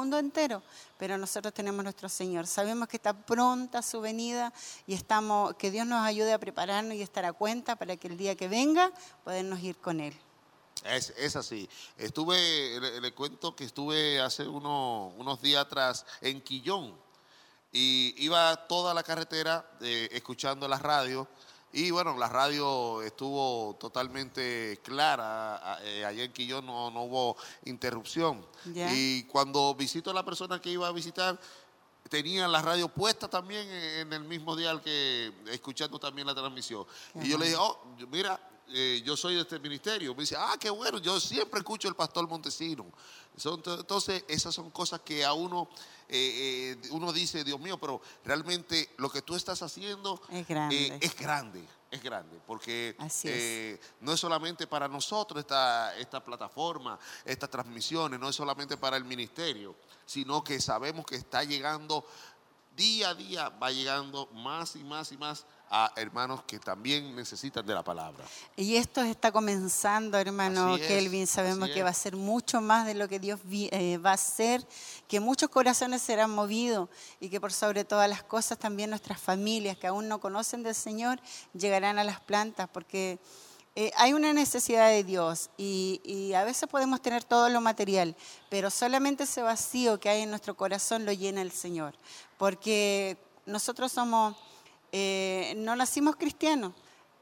mundo entero, pero nosotros tenemos nuestro Señor. Sabemos que está pronta su venida y estamos, que Dios nos ayude a prepararnos y estar a cuenta para que el día que venga podernos ir con Él. Es, es así. Estuve, le, le cuento que estuve hace uno- unos días atrás en Quillón y iba toda la carretera eh, escuchando la radio y bueno, la radio estuvo totalmente clara, eh, allá en Quillón no, no hubo interrupción. Y cuando visito a la persona que iba a visitar, tenía la radio puesta también en el mismo dial que escuchando también la transmisión. Y yo le dije, oh, mira, eh, yo soy de este ministerio. Me dice, ah, qué bueno, yo siempre escucho el pastor Montesino. Entonces, esas son cosas que a uno, eh, eh, uno dice, Dios mío, pero realmente lo que tú estás haciendo Es grande. es grande, es grande, porque eh, no es solamente para nosotros esta, esta plataforma, estas transmisiones, no es solamente para el ministerio, sino que sabemos que está llegando día a día, va llegando más y más y más a hermanos que también necesitan de la palabra. Y esto está comenzando, hermano es, Kelvin. Sabemos que es. va a ser mucho más de lo que Dios eh, va a hacer, que muchos corazones serán movidos y que por sobre todas las cosas también nuestras familias que aún no conocen del Señor llegarán a las plantas porque eh, hay una necesidad de Dios y, y a veces podemos tener todo lo material, pero solamente ese vacío que hay en nuestro corazón lo llena el Señor. Porque nosotros somos, eh, no nacimos cristianos,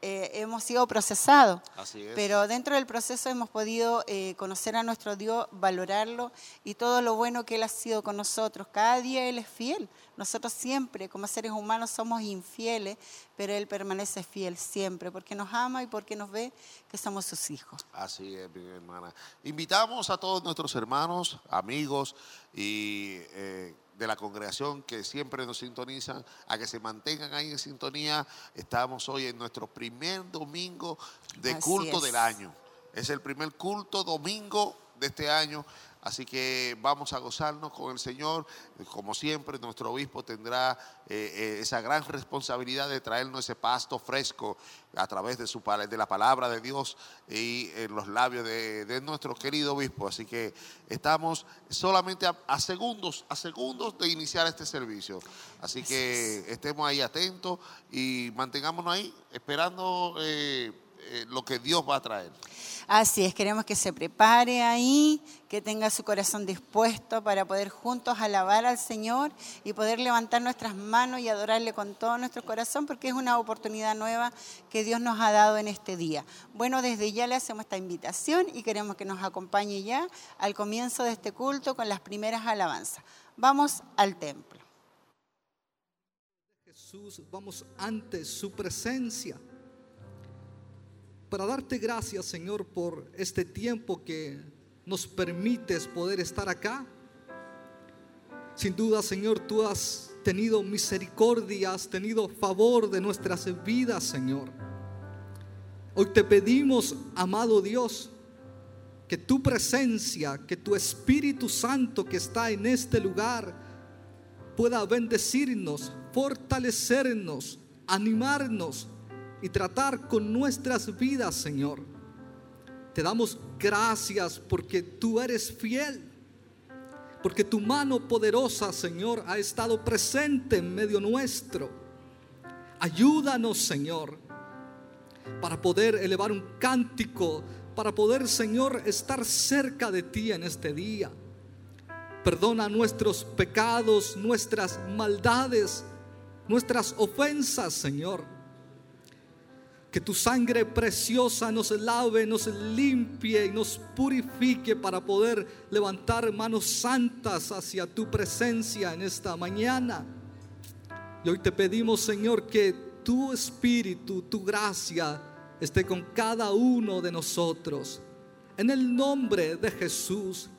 eh, hemos sido procesados. Así es. Pero dentro del proceso hemos podido eh, conocer a nuestro Dios, valorarlo y todo lo bueno que Él ha sido con nosotros. Cada día Él es fiel. Nosotros siempre, como seres humanos, somos infieles, pero Él permanece fiel siempre, porque nos ama y porque nos ve que somos sus hijos. Así es, mi hermana. Invitamos a todos nuestros hermanos, amigos y eh, de la congregación que siempre nos sintonizan a que se mantengan ahí en sintonía. Estamos hoy en nuestro primer domingo de Así culto es. del año. Es el primer culto domingo de este año. Así que vamos a gozarnos con el Señor. Como siempre, nuestro obispo tendrá eh, eh, esa gran responsabilidad de traernos ese pasto fresco a través de, su, de la palabra de Dios y en los labios de, de nuestro querido obispo. Así que estamos solamente a, a segundos, a segundos de iniciar este servicio. Así que estemos ahí atentos y mantengámonos ahí esperando eh, eh, lo que Dios va a traer. Así es, queremos que se prepare ahí, que tenga su corazón dispuesto para poder juntos alabar al Señor y poder levantar nuestras manos y adorarle con todo nuestro corazón, porque es una oportunidad nueva que Dios nos ha dado en este día. Bueno, desde ya le hacemos esta invitación y queremos que nos acompañe ya al comienzo de este culto con las primeras alabanzas. Vamos al templo. Jesús, vamos ante su presencia para darte gracias, Señor, por este tiempo que nos permites poder estar acá. Sin duda, Señor, tú has tenido misericordia, has tenido favor de nuestras vidas, Señor. Hoy te pedimos, amado Dios, que tu presencia, que tu Espíritu Santo que está en este lugar, pueda bendecirnos, fortalecernos, animarnos y tratar con nuestras vidas, Señor. Te damos gracias porque tú eres fiel, porque tu mano poderosa, Señor, ha estado presente en medio nuestro. Ayúdanos, Señor, para poder elevar un cántico, para poder, Señor, estar cerca de ti en este día. Perdona nuestros pecados, nuestras maldades, nuestras ofensas, Señor. Que tu sangre preciosa nos lave, nos limpie y nos purifique para poder levantar manos santas hacia tu presencia en esta mañana. Y hoy te pedimos, Señor, que tu espíritu, tu gracia esté con cada uno de nosotros. En el nombre de Jesús.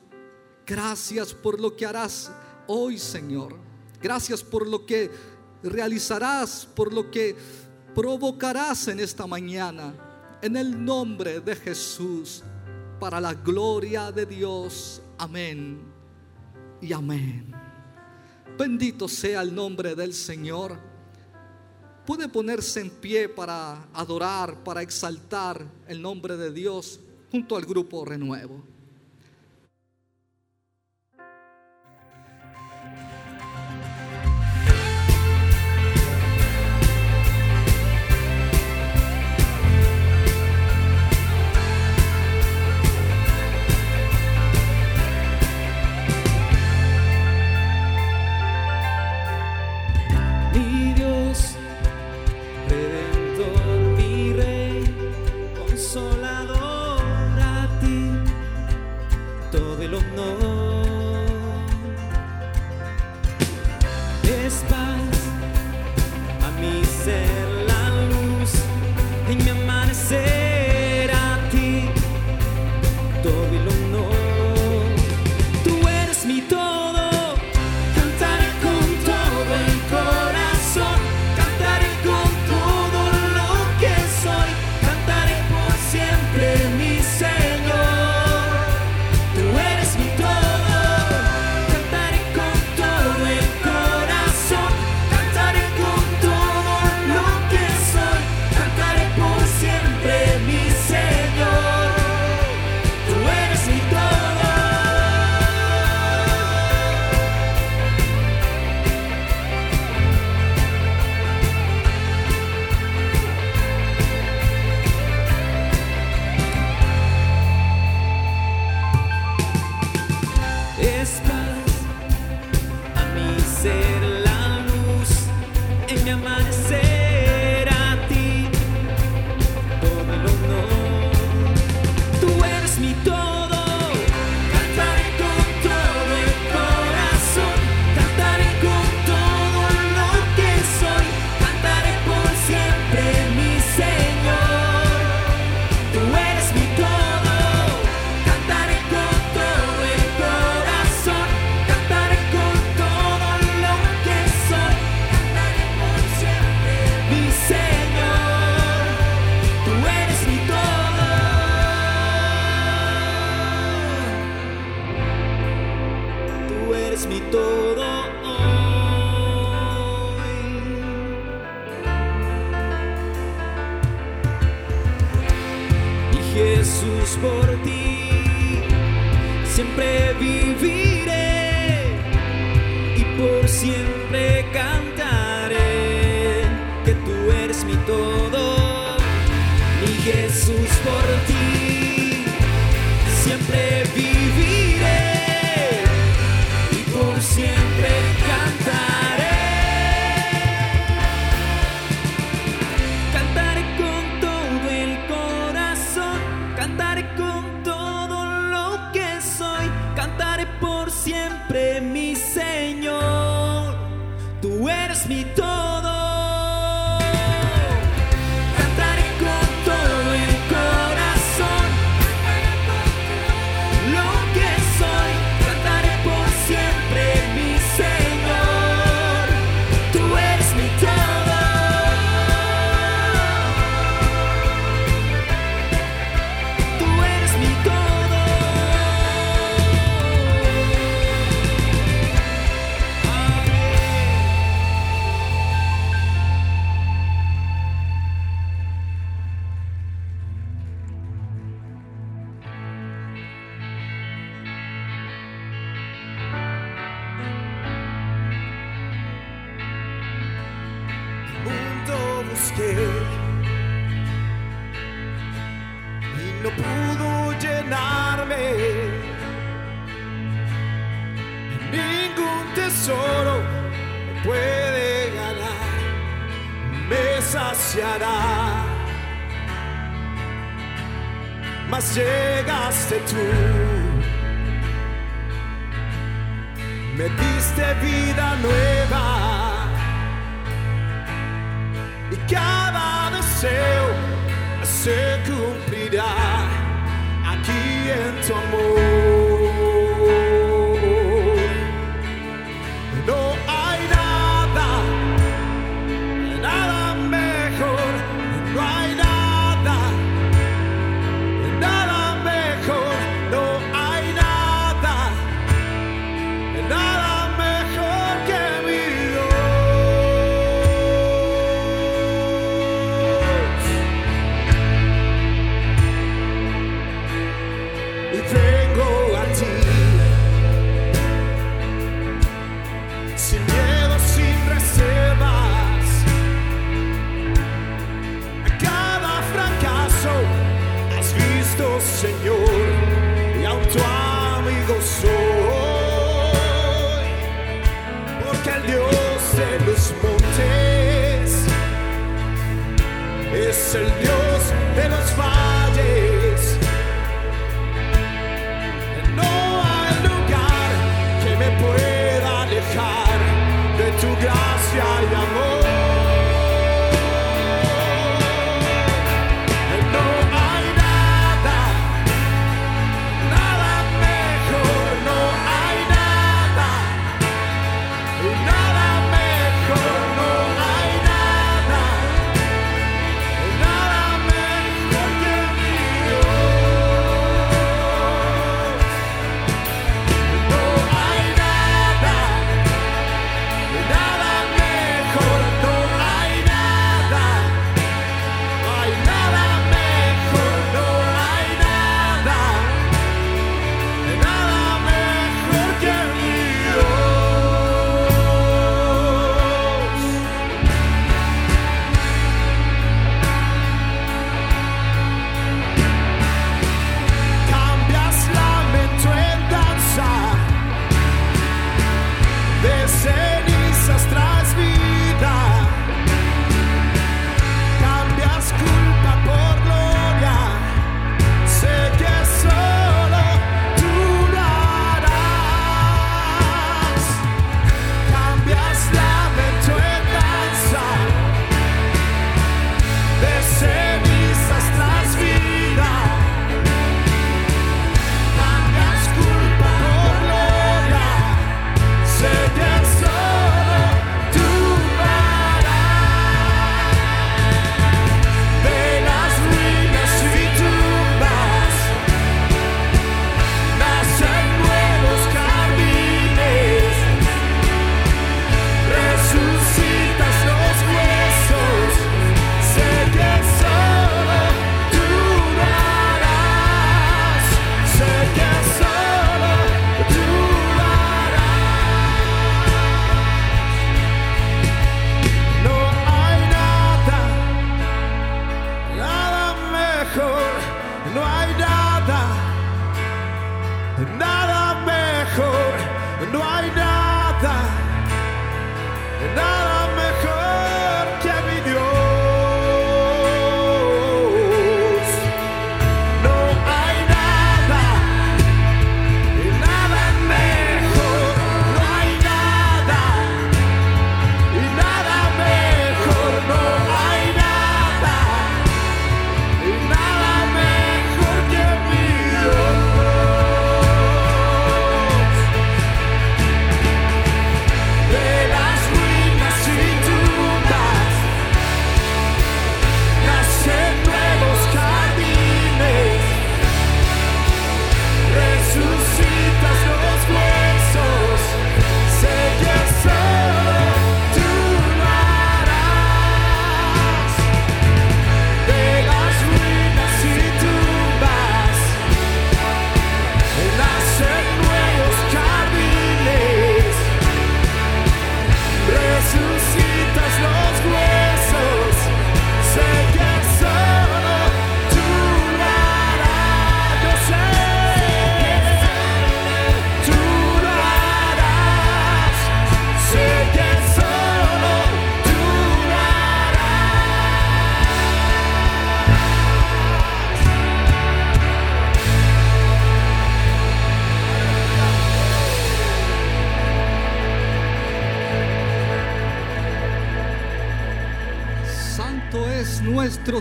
Gracias por lo que harás hoy, Señor. Gracias por lo que realizarás, por lo que provocarás en esta mañana. En el nombre de Jesús, para la gloria de Dios. Amén y amén. Bendito sea el nombre del Señor. Puede ponerse en pie para adorar, para exaltar el nombre de Dios junto al grupo Renuevo. es el Dios de los valles. No hay lugar que me pueda alejar de tu gracia y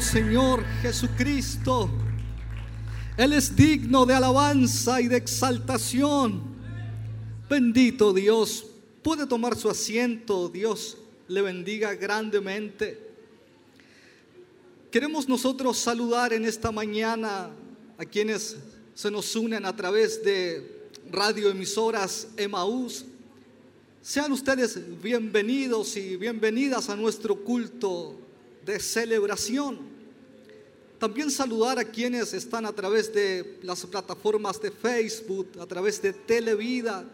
Señor Jesucristo. Él es digno de alabanza y de exaltación. Bendito Dios. Puede tomar su asiento. Dios le bendiga grandemente. Queremos nosotros saludar en esta mañana a quienes se nos unen a través de radioemisoras Emaús. Sean ustedes bienvenidos y bienvenidas a nuestro culto de celebración. También saludar a quienes están a través de las plataformas de Facebook, a través de Televida.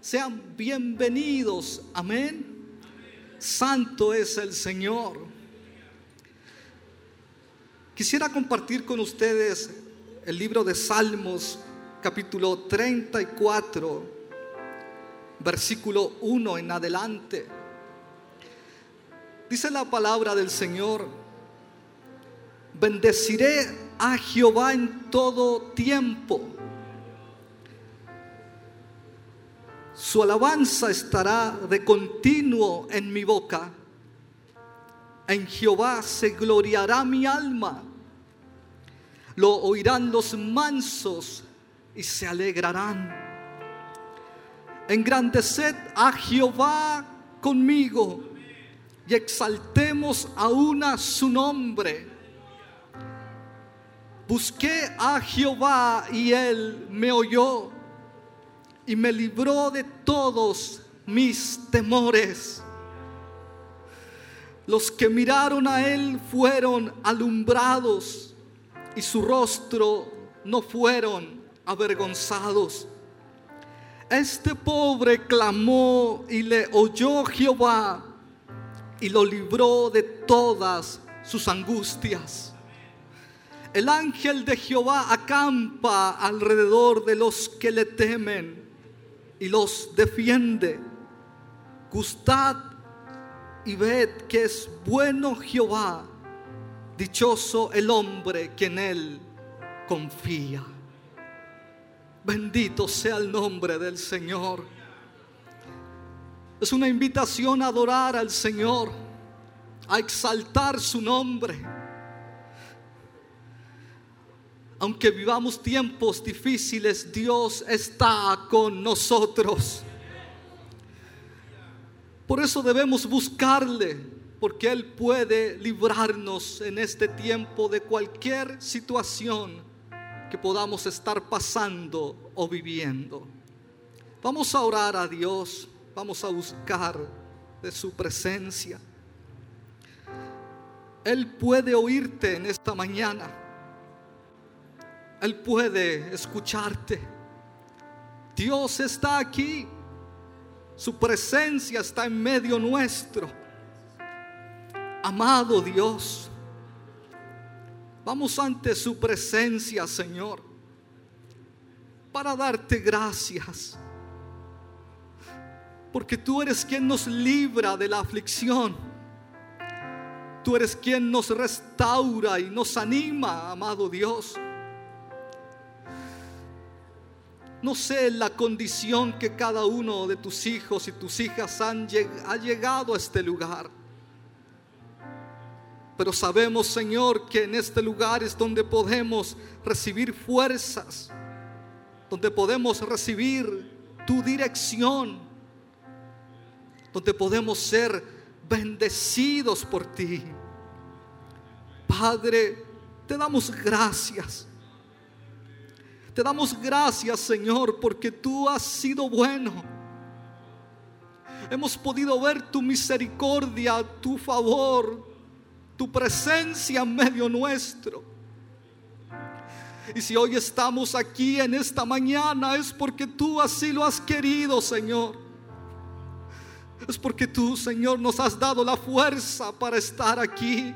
Sean bienvenidos. Amén. Santo es el Señor. Quisiera compartir con ustedes el libro de Salmos, capítulo 34, versículo 1 en adelante. Dice la palabra del Señor, bendeciré a Jehová en todo tiempo. Su alabanza estará de continuo en mi boca. En Jehová se gloriará mi alma. Lo oirán los mansos y se alegrarán. Engrandeced a Jehová conmigo y exaltemos aún a su nombre. Busqué a Jehová y él me oyó y me libró de todos mis temores. Los que miraron a él fueron alumbrados y su rostro no fueron avergonzados. Este pobre clamó y le oyó Jehová y lo libró de todas sus angustias. El ángel de Jehová acampa alrededor de los que le temen y los defiende. Gustad y ved que es bueno Jehová, dichoso el hombre que en él confía. Bendito sea el nombre del Señor. Es una invitación a adorar al Señor, a exaltar su nombre. Aunque vivamos tiempos difíciles, Dios está con nosotros. Por eso debemos buscarle, porque Él puede librarnos en este tiempo de cualquier situación que podamos estar pasando o viviendo. Vamos a orar a Dios, vamos a buscar de su presencia. Él puede oírte en esta mañana. Él puede escucharte. Dios está aquí. Su presencia está en medio nuestro. Amado Dios, vamos ante su presencia, Señor, para darte gracias. Porque tú eres quien nos libra de la aflicción. Tú eres quien nos restaura y nos anima, amado Dios. No sé la condición que cada uno de tus hijos y tus hijas han ha llegado a este lugar. Pero sabemos, Señor, que en este lugar es donde podemos recibir fuerzas, donde podemos recibir tu dirección, donde podemos ser bendecidos por ti. Padre, te damos gracias. Te damos gracias, Señor, porque tú has sido bueno. Hemos podido ver tu misericordia, tu favor, tu presencia en medio nuestro. Y si hoy estamos aquí en esta mañana es porque tú así lo has querido, Señor. Es porque tú, Señor, nos has dado la fuerza para estar aquí.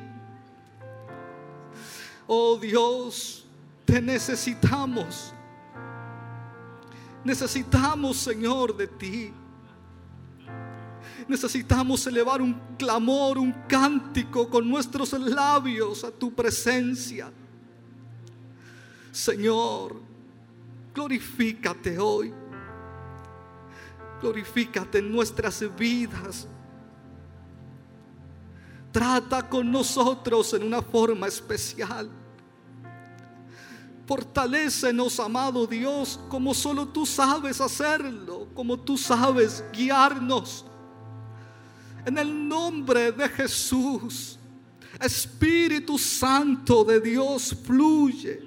Oh Dios, te necesitamos. Necesitamos, Señor, de ti. Necesitamos elevar un clamor, un cántico con nuestros labios a tu presencia. Señor, glorifícate hoy. Glorifícate en nuestras vidas. Trata con nosotros en una forma especial. Fortalécenos, amado Dios, como solo tú sabes hacerlo, como tú sabes guiarnos. En el nombre de Jesús, Espíritu Santo de Dios fluye.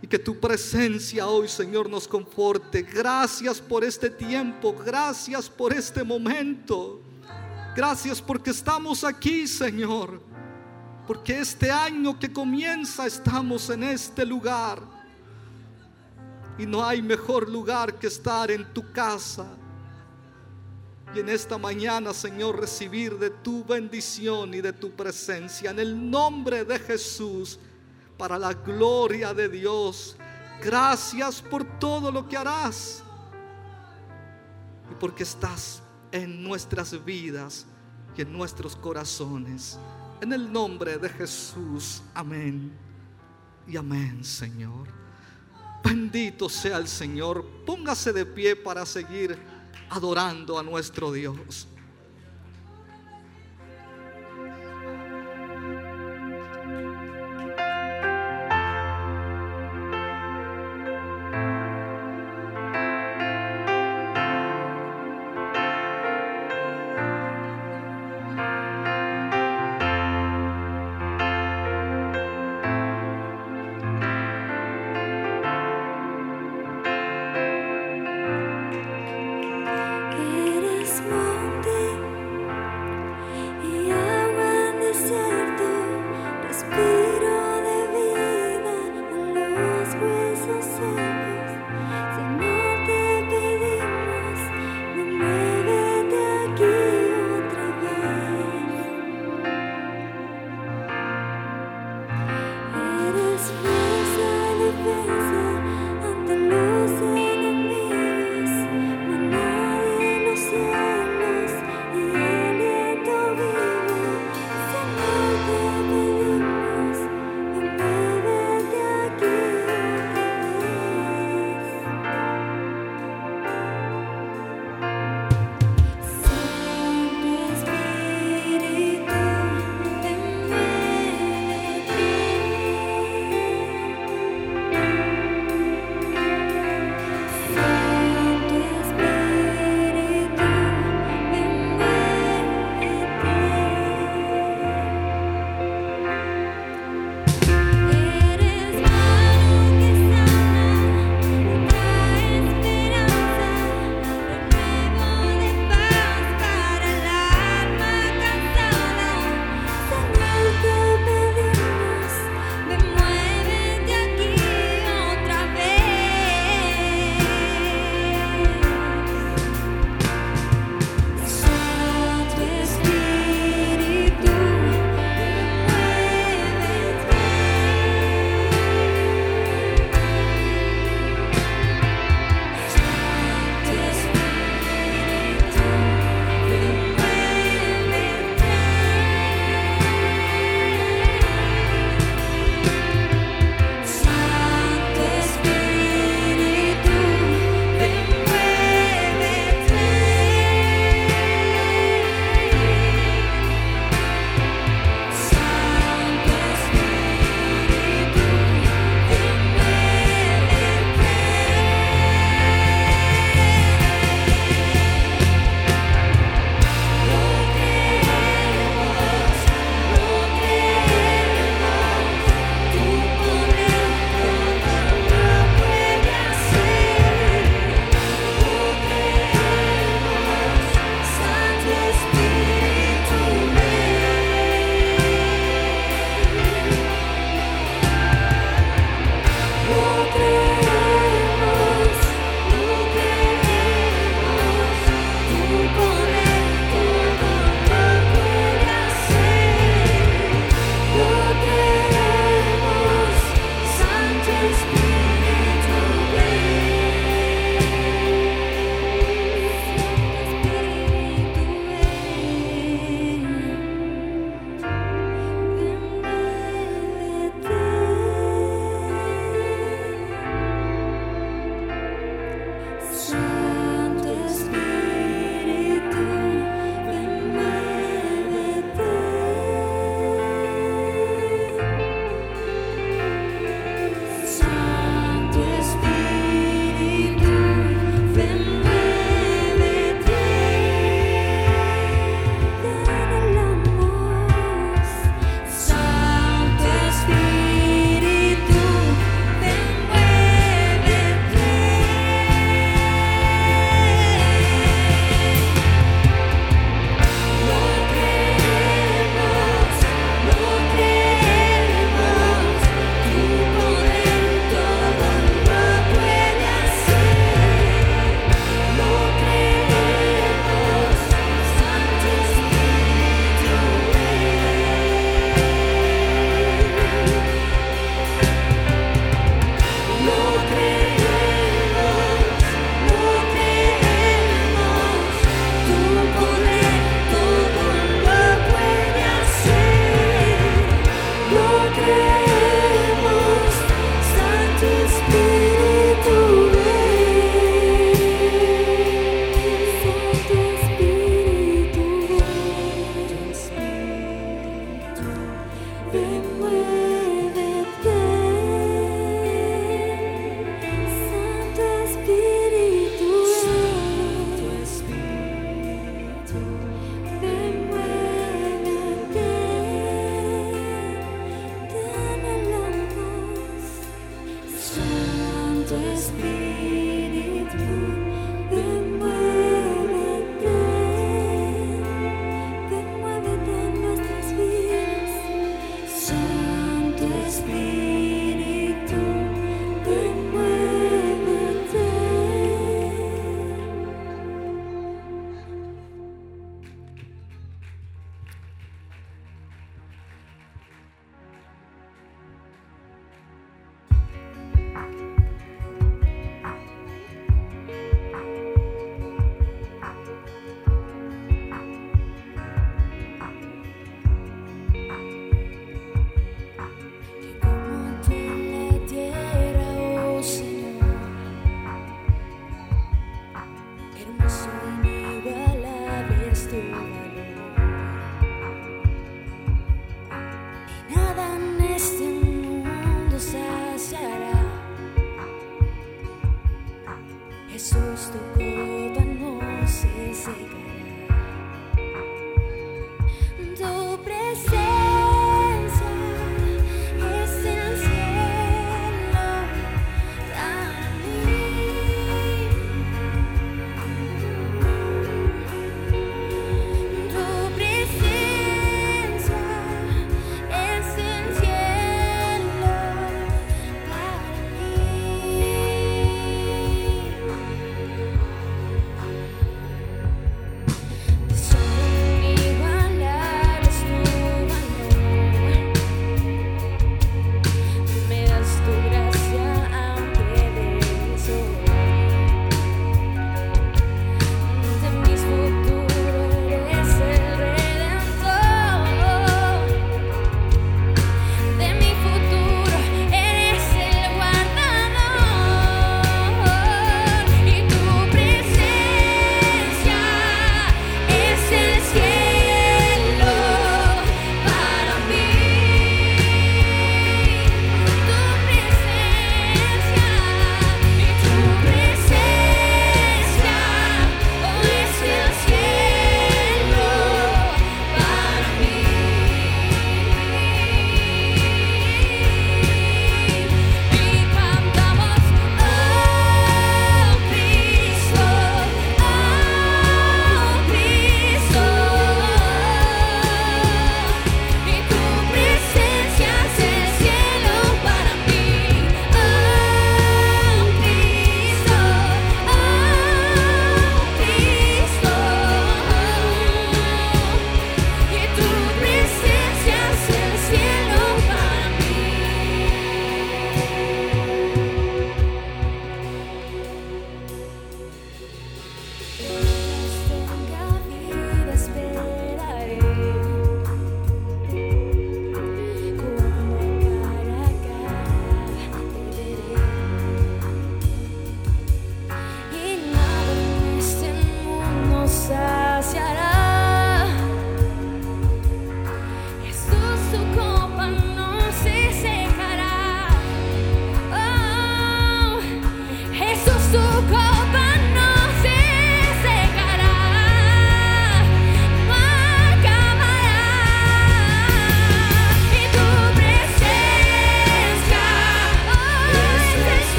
Y que tu presencia hoy, Señor, nos conforte. Gracias por este tiempo, gracias por este momento. Gracias porque estamos aquí, Señor. Porque este año que comienza estamos en este lugar. Y no hay mejor lugar que estar en tu casa. Y en esta mañana, Señor, recibir de tu bendición y de tu presencia. En el nombre de Jesús, para la gloria de Dios. Gracias por todo lo que harás. Y porque estás en nuestras vidas y en nuestros corazones. En el nombre de Jesús. Amén. Y amén, Señor. Bendito sea el Señor. Póngase de pie para seguir adorando a nuestro Dios.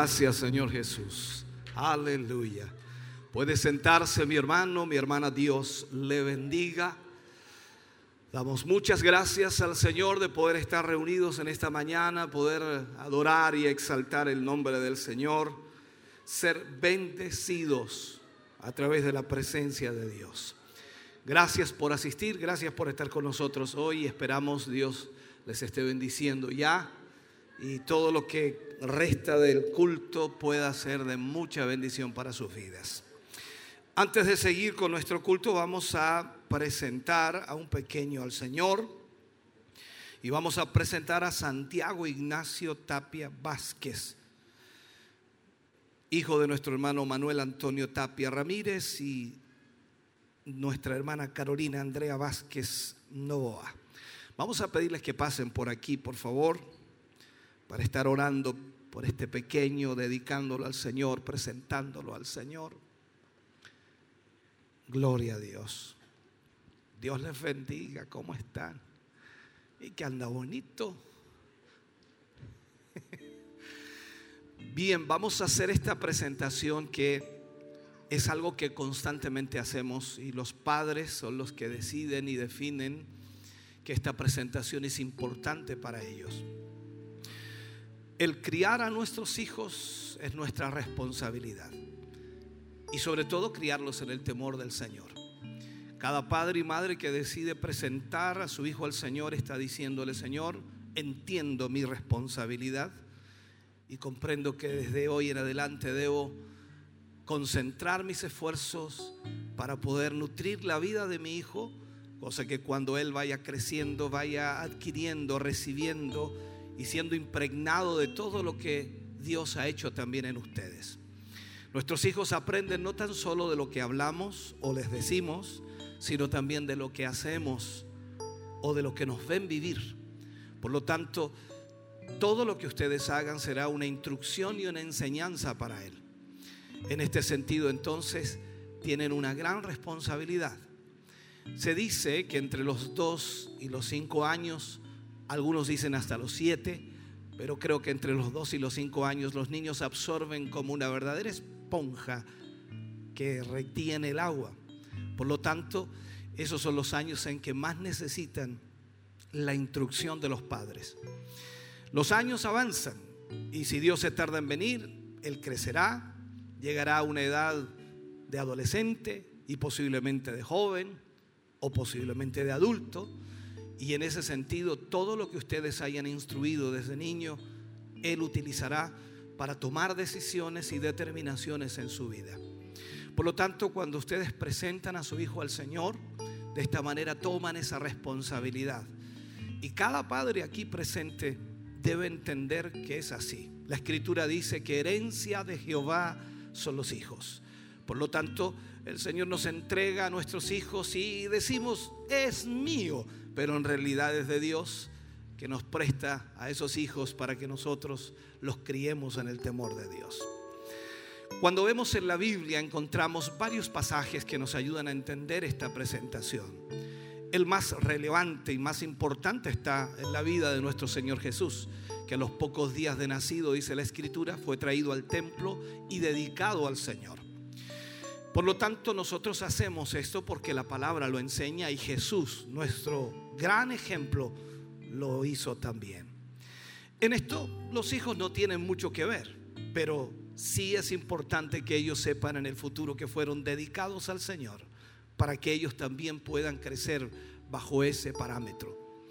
Gracias, Señor Jesús. Aleluya. Puede sentarse mi hermano, mi hermana, Dios le bendiga. Damos muchas gracias al Señor de poder estar reunidos en esta mañana, poder adorar y exaltar el nombre del Señor, ser bendecidos a través de la presencia de Dios. Gracias por asistir, gracias por estar con nosotros hoy. Esperamos Dios les esté bendiciendo ya y todo lo que resta del culto pueda ser de mucha bendición para sus vidas. Antes de seguir con nuestro culto, vamos a presentar a un pequeño al Señor y vamos a presentar a Santiago Ignacio Tapia Vázquez, hijo de nuestro hermano Manuel Antonio Tapia Ramírez y nuestra hermana Carolina Andrea Vázquez Novoa. Vamos a pedirles que pasen por aquí, por favor, para estar orando por este pequeño, dedicándolo al Señor, presentándolo al Señor. Gloria a Dios. Dios les bendiga, ¿cómo están? Y que anda bonito. Bien, vamos a hacer esta presentación que es algo que constantemente hacemos y los padres son los que deciden y definen que esta presentación es importante para ellos. El criar a nuestros hijos es nuestra responsabilidad y sobre todo criarlos en el temor del Señor. Cada padre y madre que decide presentar a su hijo al Señor está diciéndole, Señor, entiendo mi responsabilidad y comprendo que desde hoy en adelante debo concentrar mis esfuerzos para poder nutrir la vida de mi hijo, cosa que cuando él vaya creciendo, vaya adquiriendo, recibiendo y siendo impregnado de todo lo que Dios ha hecho también en ustedes. Nuestros hijos aprenden no tan solo de lo que hablamos o les decimos, sino también de lo que hacemos o de lo que nos ven vivir. Por lo tanto, todo lo que ustedes hagan será una instrucción y una enseñanza para Él. En este sentido, entonces, tienen una gran responsabilidad. Se dice que entre los dos y los cinco años, algunos dicen hasta los siete, pero creo que entre los dos y los cinco años los niños absorben como una verdadera esponja que retiene el agua. Por lo tanto, esos son los años en que más necesitan la instrucción de los padres. Los años avanzan y si Dios se tarda en venir, Él crecerá, llegará a una edad de adolescente y posiblemente de joven o posiblemente de adulto. Y en ese sentido, todo lo que ustedes hayan instruido desde niño, Él utilizará para tomar decisiones y determinaciones en su vida. Por lo tanto, cuando ustedes presentan a su hijo al Señor, de esta manera toman esa responsabilidad. Y cada padre aquí presente debe entender que es así. La escritura dice que herencia de Jehová son los hijos. Por lo tanto, el Señor nos entrega a nuestros hijos y decimos, es mío, pero en realidad es de Dios que nos presta a esos hijos para que nosotros los criemos en el temor de Dios. Cuando vemos en la Biblia encontramos varios pasajes que nos ayudan a entender esta presentación. El más relevante y más importante está en la vida de nuestro Señor Jesús, que a los pocos días de nacido, dice la Escritura, fue traído al templo y dedicado al Señor. Por lo tanto, nosotros hacemos esto porque la palabra lo enseña y Jesús, nuestro gran ejemplo, lo hizo también. En esto los hijos no tienen mucho que ver, pero sí es importante que ellos sepan en el futuro que fueron dedicados al Señor para que ellos también puedan crecer bajo ese parámetro.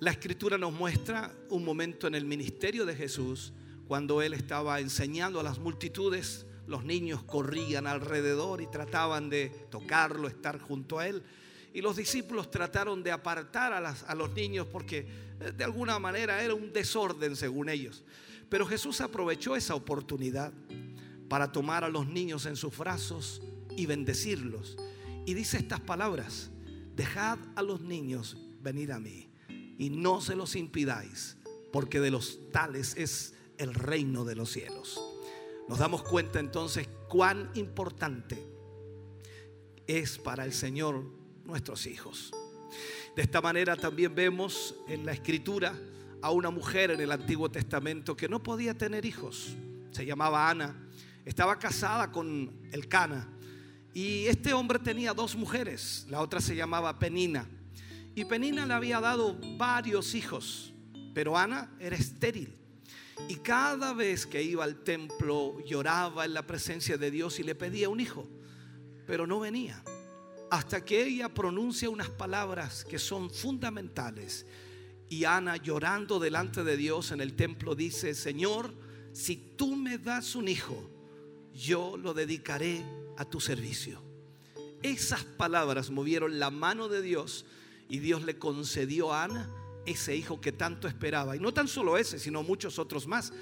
La escritura nos muestra un momento en el ministerio de Jesús cuando él estaba enseñando a las multitudes, los niños corrían alrededor y trataban de tocarlo, estar junto a él. Y los discípulos trataron de apartar a, las- a los niños porque eh, de alguna manera era un desorden según ellos. Pero Jesús aprovechó esa oportunidad para tomar a los niños en sus brazos y bendecirlos. Y dice estas palabras, dejad a los niños venir a mí y no se los impidáis, porque de los tales es el reino de los cielos. Nos damos cuenta entonces cuán importante es para el Señor nuestros hijos. De esta manera también vemos en la escritura a una mujer en el Antiguo Testamento que no podía tener hijos se llamaba Ana, estaba casada con el Cana. Y este hombre tenía dos mujeres, la otra se llamaba Penina. Y Penina le había dado varios hijos, pero Ana era estéril. Y cada vez que iba al templo lloraba en la presencia de Dios y le pedía un hijo, pero no venía. Hasta que ella pronuncia unas palabras que son fundamentales. Y Ana llorando delante de Dios en el templo dice, Señor, si tú me das un hijo, yo lo dedicaré a tu servicio. Esas palabras movieron la mano de Dios y Dios le concedió a Ana ese hijo que tanto esperaba. Y no tan solo ese, sino muchos otros más.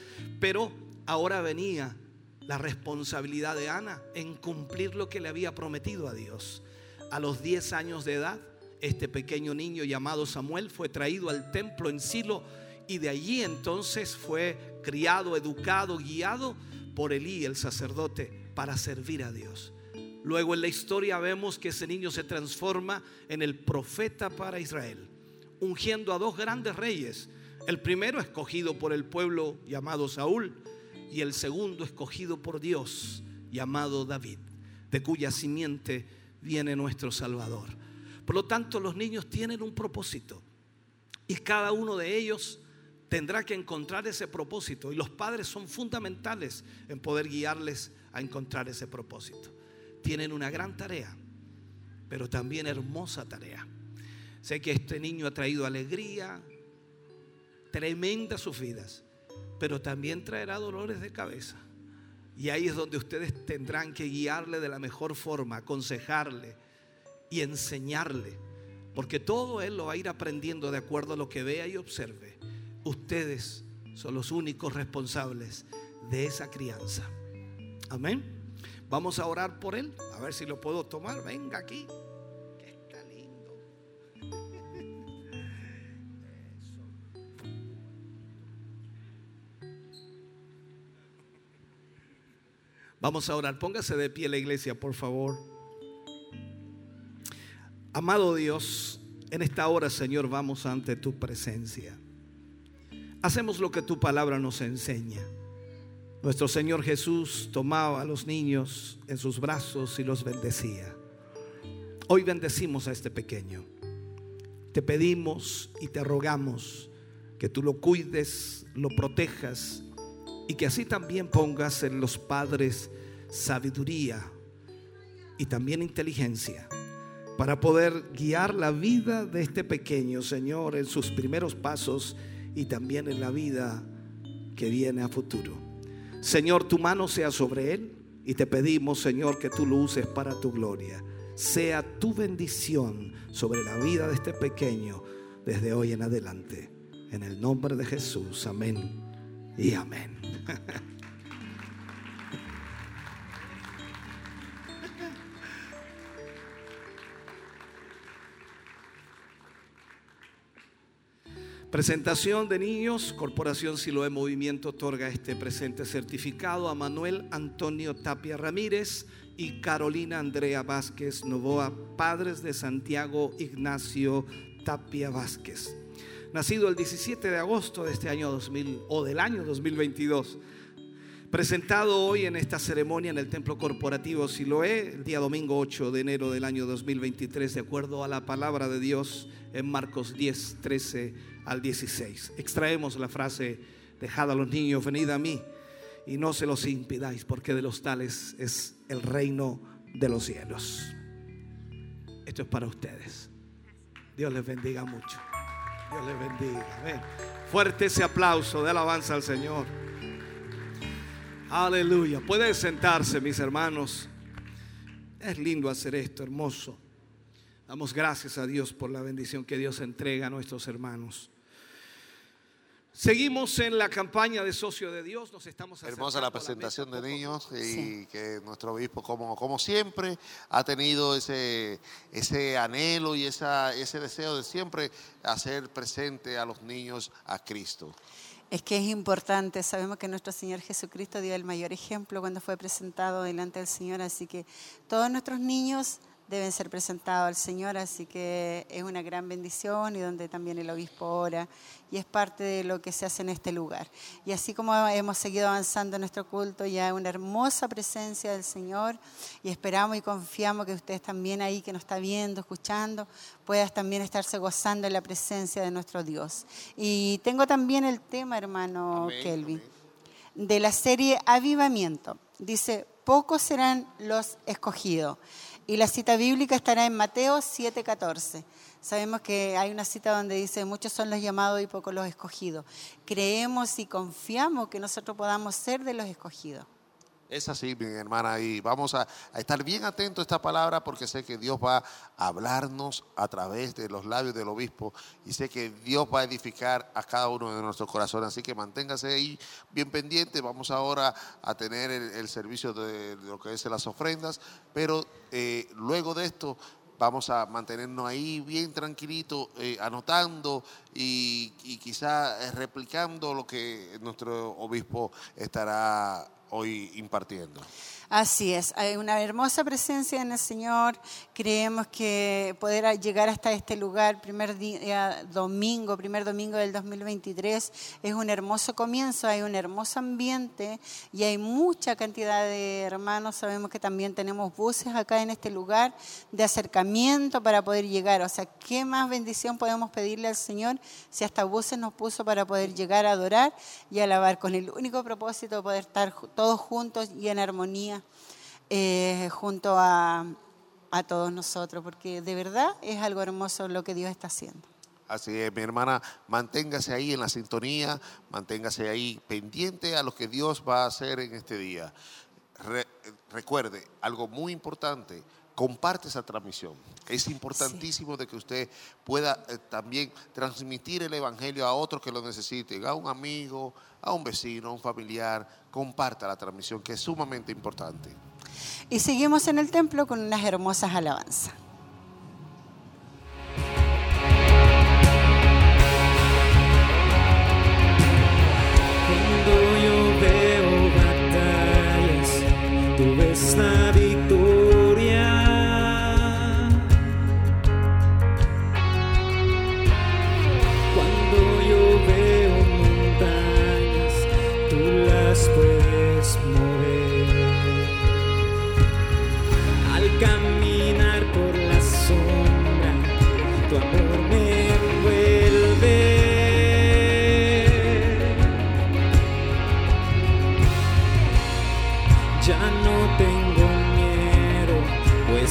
Pero ahora venía la responsabilidad de Ana en cumplir lo que le había prometido a Dios. A los 10 años de edad, este pequeño niño llamado Samuel fue traído al templo en Silo y de allí entonces fue criado, educado, guiado por Elí, el sacerdote, para servir a Dios. Luego en la historia vemos que ese niño se transforma en el profeta para Israel, ungiendo a dos grandes reyes. El primero escogido por el pueblo llamado Saúl y el segundo escogido por Dios llamado David, de cuya simiente viene nuestro Salvador. Por lo tanto, los niños tienen un propósito y cada uno de ellos tendrá que encontrar ese propósito y los padres son fundamentales en poder guiarles a encontrar ese propósito. Tienen una gran tarea, pero también hermosa tarea. Sé que este niño ha traído alegría tremenda a sus vidas, pero también traerá dolores de cabeza. Y ahí es donde ustedes tendrán que guiarle de la mejor forma, aconsejarle y enseñarle, porque todo él lo va a ir aprendiendo de acuerdo a lo que vea y observe. Ustedes son los únicos responsables de esa crianza. Amén. Vamos a orar por él, a ver si lo puedo tomar. Venga aquí. Vamos a orar. Póngase de pie la iglesia, por favor. Amado Dios, en esta hora, Señor, vamos ante tu presencia. Hacemos lo que tu palabra nos enseña. Nuestro Señor Jesús tomaba a los niños en sus brazos y los bendecía. Hoy bendecimos a este pequeño. Te pedimos y te rogamos que tú lo cuides, lo protejas y que así también pongas en los padres sabiduría y también inteligencia para poder guiar la vida de este pequeño Señor en sus primeros pasos y también en la vida que viene a futuro. Señor, tu mano sea sobre él y te pedimos, Señor, que tú lo para tu gloria. Sea tu bendición sobre la vida de este pequeño desde hoy en adelante. En el nombre de Jesús, amén y amén. Presentación de niños, Corporación Siloé Movimiento otorga este presente certificado a Manuel Antonio Tapia Ramírez y Carolina Andrea Vázquez Novoa, padres de Santiago Ignacio Tapia Vázquez. Nacido el 17 de agosto de este año 2000 o del año 2022. Presentado hoy en esta ceremonia en el Templo Corporativo Siloé, el día domingo 8 de enero del año 2023, de acuerdo a la palabra de Dios en Marcos 10, 13 al 16. Extraemos la frase, dejad a los niños, venid a mí y no se los impidáis, porque de los tales es el reino de los cielos. Esto es para ustedes. Dios les bendiga mucho. Dios les bendiga. Amén. Fuerte ese aplauso de alabanza al Señor. Aleluya. Pueden sentarse, mis hermanos. Es lindo hacer esto, hermoso. Damos gracias a Dios por la bendición que Dios entrega a nuestros hermanos. Seguimos en la campaña de socio de Dios. Nos estamos Hermosa la presentación de niños y Sí. que nuestro obispo, como, como siempre, ha tenido ese, ese anhelo y esa, ese deseo de siempre hacer presente a los niños a Cristo. Es que es importante, sabemos que nuestro Señor Jesucristo dio el mayor ejemplo cuando fue presentado delante del Señor, así que todos nuestros niños deben ser presentados al Señor, así que es una gran bendición y donde también el obispo ora y es parte de lo que se hace en este lugar. Y así como hemos seguido avanzando en nuestro culto, ya hay una hermosa presencia del Señor y esperamos y confiamos que ustedes también ahí que nos está viendo, escuchando, puedas también estarse gozando en la presencia de nuestro Dios. Y tengo también el tema, hermano Amén, Kelvin amén. de la serie Avivamiento. Dice, pocos serán los escogidos. Y la cita bíblica estará en Mateo 7:14. Sabemos que hay una cita donde dice, muchos son los llamados y pocos los escogidos. Creemos y confiamos que nosotros podamos ser de los escogidos. Es así, mi hermana, y vamos a, estar bien atentos a esta palabra porque sé que Dios va a hablarnos a través de los labios del obispo y sé que Dios va a edificar a cada uno de nuestros corazones. Así que manténgase ahí bien pendiente. Vamos ahora a tener el, servicio de, lo que es las ofrendas, pero eh, luego de esto vamos a mantenernos ahí bien tranquilitos, eh, anotando y, y quizá eh, replicando lo que nuestro obispo estará hoy impartiendo. Así es, hay una hermosa presencia en el Señor. Creemos que poder llegar hasta este lugar, primer día domingo, primer domingo del 2023, es un hermoso comienzo, hay un hermoso ambiente y hay mucha cantidad de hermanos. Sabemos que también tenemos buses acá en este lugar de acercamiento para poder llegar. O sea, ¿qué más bendición podemos pedirle al Señor si hasta buses nos puso para poder llegar a adorar y alabar con el único propósito de poder estar todos juntos y en armonía eh, junto a, a todos nosotros, porque de verdad es algo hermoso lo que Dios está haciendo. Así es, mi hermana, manténgase ahí en la sintonía, manténgase ahí pendiente a lo que Dios va a hacer en este día. Re- recuerde, algo muy importante, comparte esa transmisión. Es importantísimo de que usted pueda eh, también transmitir el Evangelio a otros que lo necesiten, a un amigo, a un vecino, a un familiar. Comparta la transmisión, que es sumamente importante. Y seguimos en el templo con unas hermosas alabanzas. Cuando yo veo batallas, tú ves la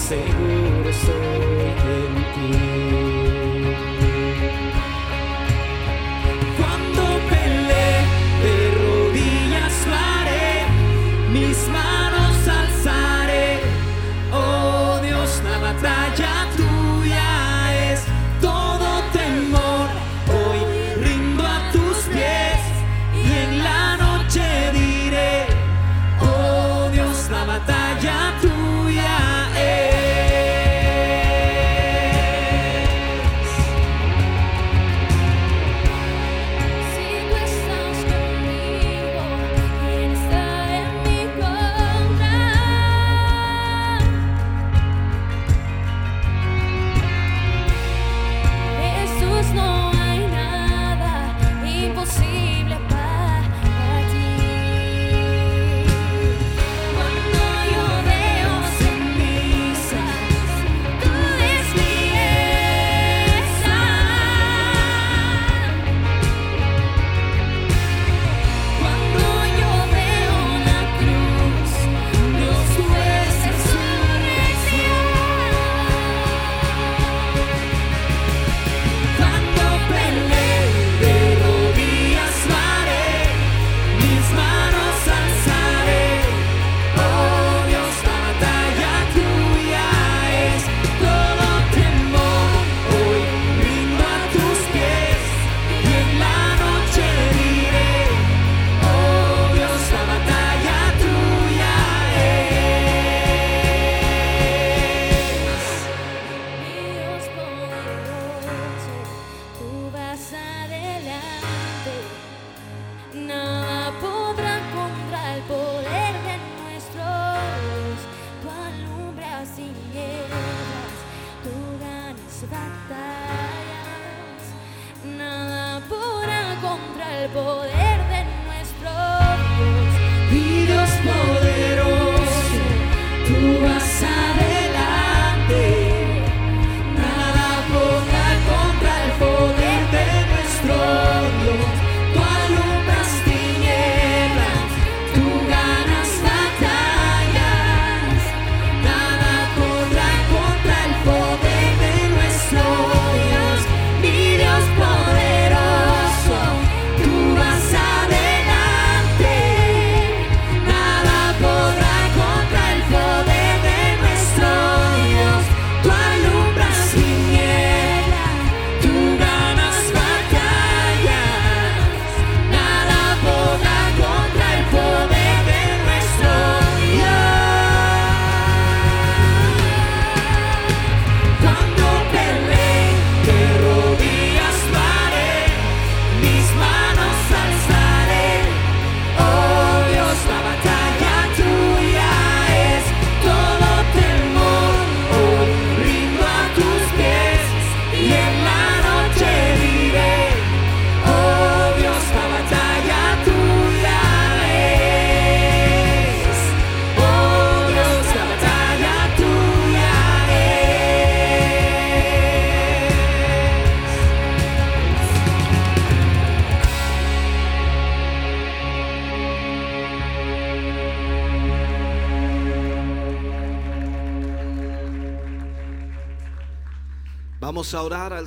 seguro sou.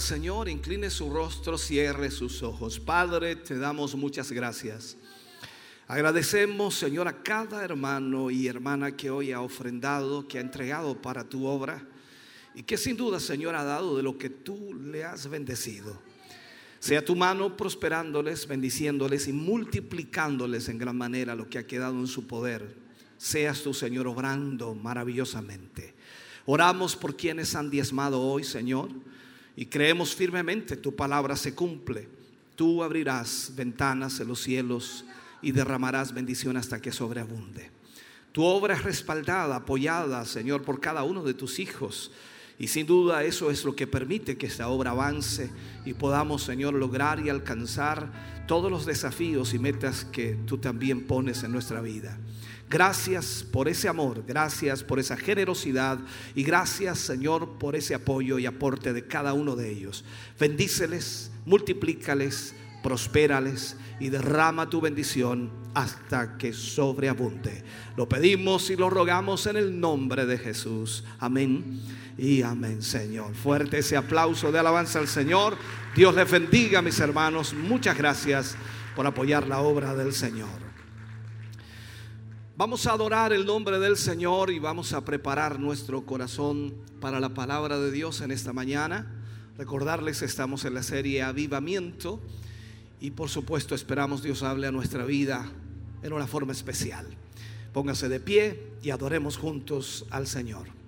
Señor, incline su rostro, cierre sus ojos. Padre, te damos muchas gracias. Agradecemos, Señor, a cada hermano y hermana que hoy ha ofrendado, que ha entregado para tu obra y que sin duda, Señor, ha dado de lo que tú le has bendecido. Sea tu mano prosperándoles, bendiciéndoles y multiplicándoles en gran manera lo que ha quedado en su poder. Seas tu Señor obrando maravillosamente. Oramos por quienes han diezmado hoy, Señor, y creemos firmemente tu palabra se cumple. Tú abrirás ventanas en los cielos y derramarás bendición hasta que sobreabunde. Tu obra es respaldada, apoyada, Señor, por cada uno de tus hijos. Y sin duda eso es lo que permite que esta obra avance y podamos, Señor, lograr y alcanzar todos los desafíos y metas que tú también pones en nuestra vida. Gracias por ese amor, gracias por esa generosidad y gracias Señor por ese apoyo y aporte de cada uno de ellos. Bendíceles, multiplícales, prospérales y derrama tu bendición hasta que sobreabunde. Lo pedimos y lo rogamos en el nombre de Jesús. Amén y amén, Señor. Fuerte ese aplauso de alabanza al Señor. Dios les bendiga, mis hermanos. Muchas gracias por apoyar la obra del Señor. Vamos a adorar el nombre del Señor y vamos a preparar nuestro corazón para la palabra de Dios en esta mañana. Recordarles, estamos en la serie Avivamiento y por supuesto esperamos Dios hable a nuestra vida en una forma especial. Póngase de pie y adoremos juntos al Señor.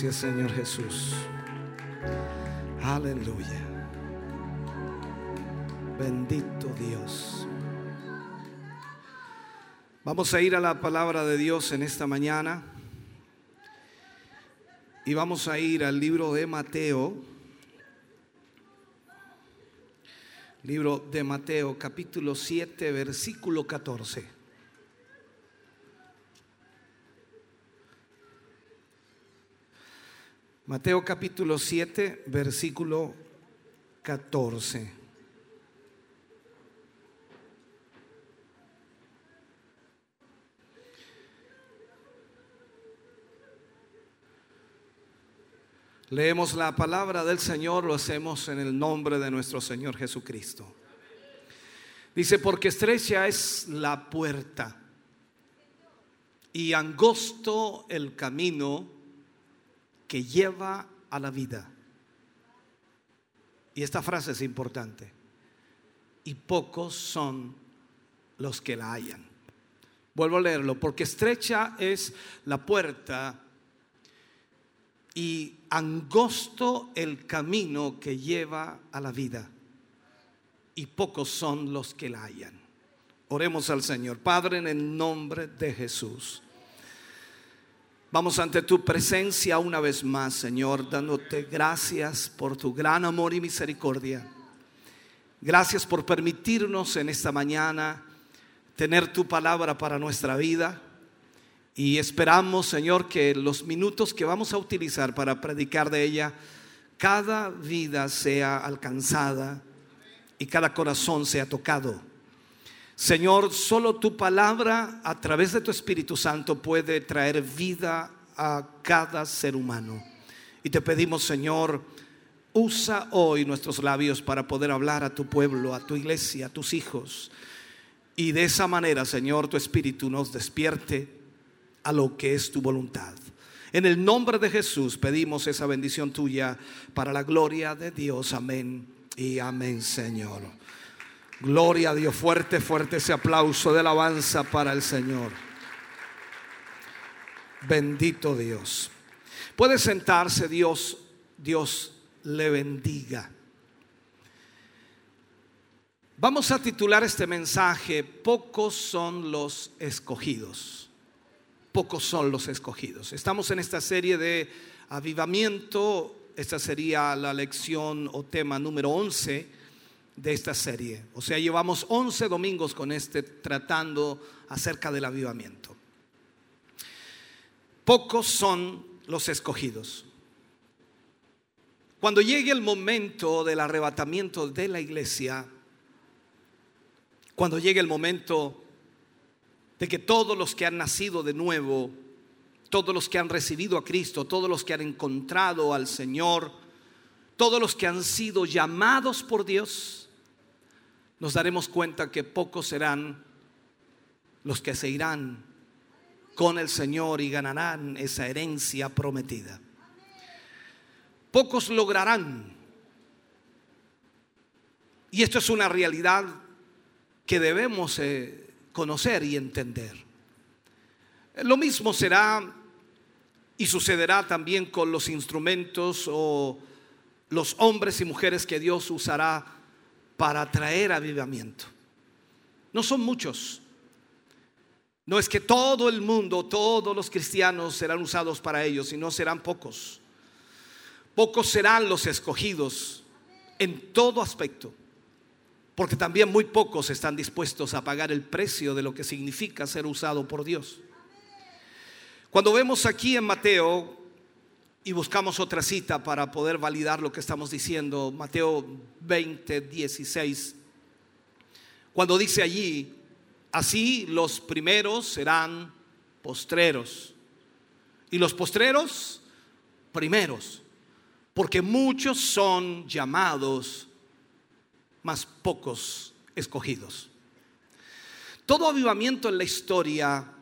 Gracias Señor Jesús. Aleluya. Bendito Dios. Vamos a ir a la palabra de Dios en esta mañana. Y vamos a ir al libro de Mateo. Libro de Mateo, capítulo 7, versículo 14. Mateo capítulo 7, versículo 14. Leemos la palabra del Señor, lo hacemos en el nombre de nuestro Señor Jesucristo. Dice, porque estrecha es la puerta y angosto el camino que lleva a la vida. Y esta frase es importante. Y pocos son los que la hallan. Vuelvo a leerlo, porque estrecha es la puerta y angosto el camino que lleva a la vida. Y pocos son los que la hallan. Oremos al Señor. Padre, en el nombre de Jesús. Vamos ante tu presencia una vez más, Señor, dándote gracias por tu gran amor y misericordia. Gracias por permitirnos en esta mañana tener tu palabra para nuestra vida. Y esperamos, Señor, que los minutos que vamos a utilizar para predicar de ella, cada vida sea alcanzada y cada corazón sea tocado. Señor, solo tu palabra a través de tu Espíritu Santo puede traer vida a cada ser humano. Y te pedimos, Señor, Usa hoy nuestros labios para poder hablar a tu pueblo, a tu iglesia, a tus hijos. Y de esa manera, Señor, tu Espíritu nos despierte a lo que es tu voluntad. En el nombre de Jesús pedimos esa bendición tuya para la gloria de Dios. Amén y amén, Señor. Gloria a Dios. Fuerte, fuerte ese aplauso de alabanza para el Señor. Bendito Dios. Puede sentarse Dios, Dios le bendiga. Vamos a titular este mensaje, pocos son los escogidos. Pocos son los escogidos. Estamos en esta serie de avivamiento. Esta sería la lección o tema número 11 de esta serie. O sea, llevamos 11 domingos con este tratando acerca del avivamiento. Pocos son los escogidos. Cuando llegue el momento del arrebatamiento de la iglesia, cuando llegue el momento de que todos los que han nacido de nuevo, todos los que han recibido a Cristo, todos los que han encontrado al Señor, todos los que han sido llamados por Dios, nos daremos cuenta que pocos serán los que se irán con el Señor y ganarán esa herencia prometida. Pocos lograrán. Y esto es una realidad que debemos eh, conocer y entender. Lo mismo será y sucederá también con los instrumentos o los hombres y mujeres que Dios usará para traer avivamiento. No son muchos. No es que todo el mundo, todos los cristianos serán usados para ellos, sino serán pocos. Pocos serán los escogidos en todo aspecto, porque también muy pocos están dispuestos a pagar el precio de lo que significa ser usado por Dios. Cuando vemos aquí en Mateo y buscamos otra cita para poder validar lo que estamos diciendo, Mateo 20, 16, cuando dice allí, así los primeros serán postreros y los postreros primeros, porque muchos son llamados, mas pocos escogidos. Todo avivamiento en la historia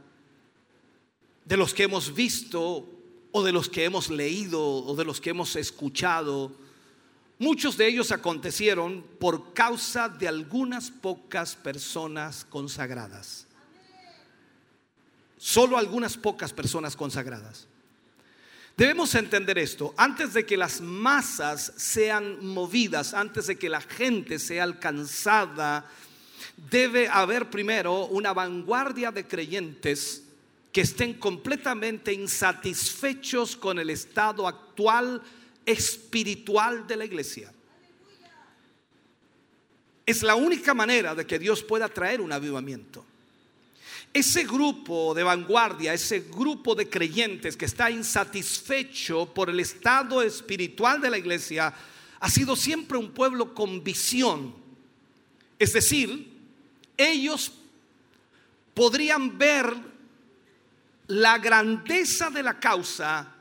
de los que hemos visto o de los que hemos leído o de los que hemos escuchado, muchos de ellos acontecieron por causa de algunas pocas personas consagradas. Solo algunas pocas personas consagradas. Debemos entender esto, antes de que las masas sean movidas, antes de que la gente sea alcanzada, debe haber primero una vanguardia de creyentes que estén completamente insatisfechos con el estado actual espiritual de la iglesia. Es la única manera de que Dios pueda traer un avivamiento. Ese grupo de vanguardia, ese grupo de creyentes que está insatisfecho por el estado espiritual de la iglesia, ha sido siempre un pueblo con visión. Es decir, ellos podrían ver la grandeza de la causa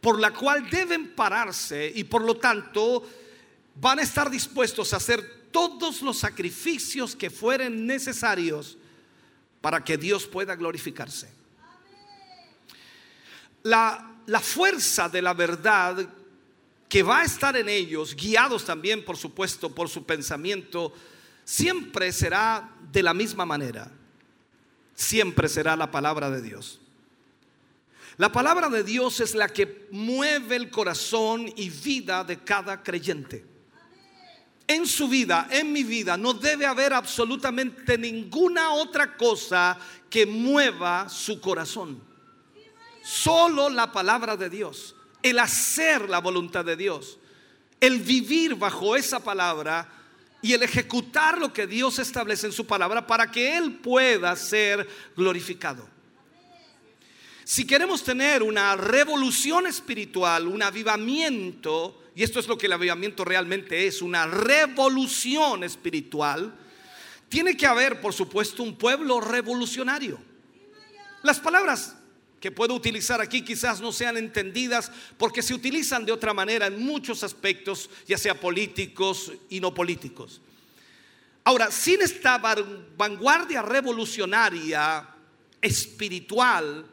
por la cual deben pararse y por lo tanto van a estar dispuestos a hacer todos los sacrificios que fueren necesarios para que Dios pueda glorificarse. La, la fuerza de la verdad que va a estar en ellos, guiados también por supuesto por su pensamiento, siempre será de la misma manera siempre será la palabra de Dios. La palabra de Dios es la que mueve el corazón y vida de cada creyente. En su vida, en mi vida, no debe haber absolutamente ninguna otra cosa que mueva su corazón. Solo la palabra de Dios, el hacer la voluntad de Dios, el vivir bajo esa palabra y el ejecutar lo que Dios establece en su palabra para que Él pueda ser glorificado. Si queremos tener una revolución espiritual, un avivamiento, y esto es lo que el avivamiento realmente es, una revolución espiritual, tiene que haber, por supuesto, un pueblo revolucionario. Las palabras que puedo utilizar aquí quizás no sean entendidas porque se utilizan de otra manera en muchos aspectos, ya sea políticos y no políticos. Ahora, sin esta van- vanguardia revolucionaria espiritual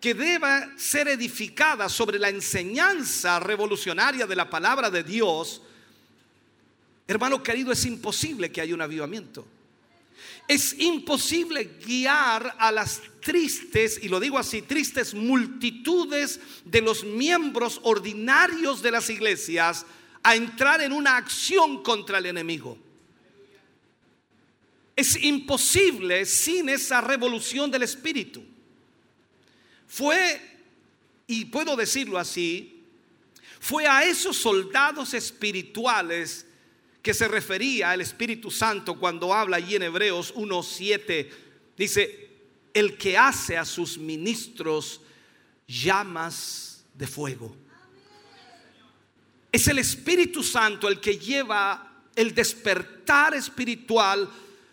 que deba ser edificada sobre la enseñanza revolucionaria de la palabra de Dios, hermano querido, es imposible que haya un avivamiento. Es imposible guiar a las tristes, y lo digo así, tristes multitudes de los miembros ordinarios de las iglesias a entrar en una acción contra el enemigo. Es imposible sin esa revolución del espíritu. Fue, y puedo decirlo así, fue a esos soldados espirituales que se refería el Espíritu Santo cuando habla allí en Hebreos 1.7. Dice, el que hace a sus ministros llamas de fuego. Es el Espíritu Santo el que lleva el despertar espiritual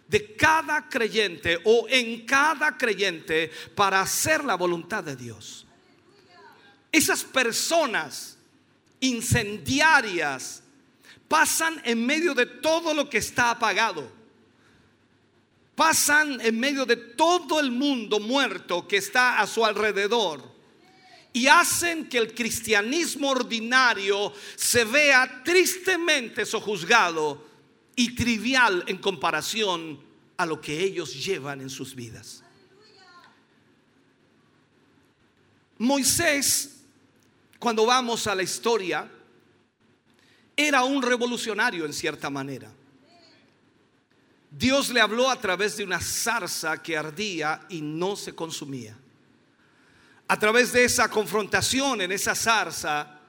de cada creyente o en cada creyente para hacer la voluntad de Dios. Esas personas incendiarias pasan en medio de todo lo que está apagado. Pasan en medio de todo el mundo muerto que está a su alrededor. Y hacen que el cristianismo ordinario se vea tristemente sojuzgado y trivial en comparación a lo que ellos llevan en sus vidas. Moisés, cuando vamos a la historia, era un revolucionario en cierta manera. Dios le habló a través de una zarza que ardía y no se consumía. A través de esa confrontación en esa zarza,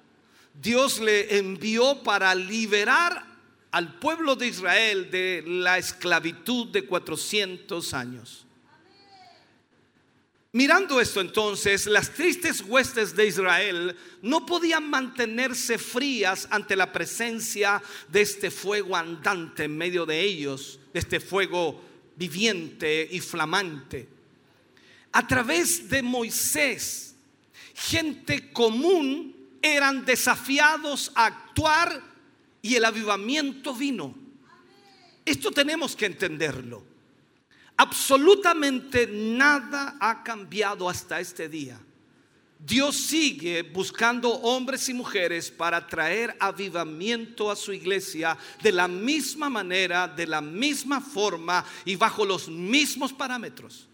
Dios le envió para liberar al pueblo de Israel de la esclavitud de 400 años. Mirando esto entonces, las tristes huestes de Israel no podían mantenerse frías ante la presencia de este fuego andante en medio de ellos, de este fuego viviente y flamante. A través de Moisés, gente común eran desafiados a actuar y el avivamiento vino. Esto tenemos que entenderlo. Absolutamente nada ha cambiado hasta este día. Dios sigue buscando hombres y mujeres para traer avivamiento a su iglesia de la misma manera, de la misma forma y bajo los mismos parámetros.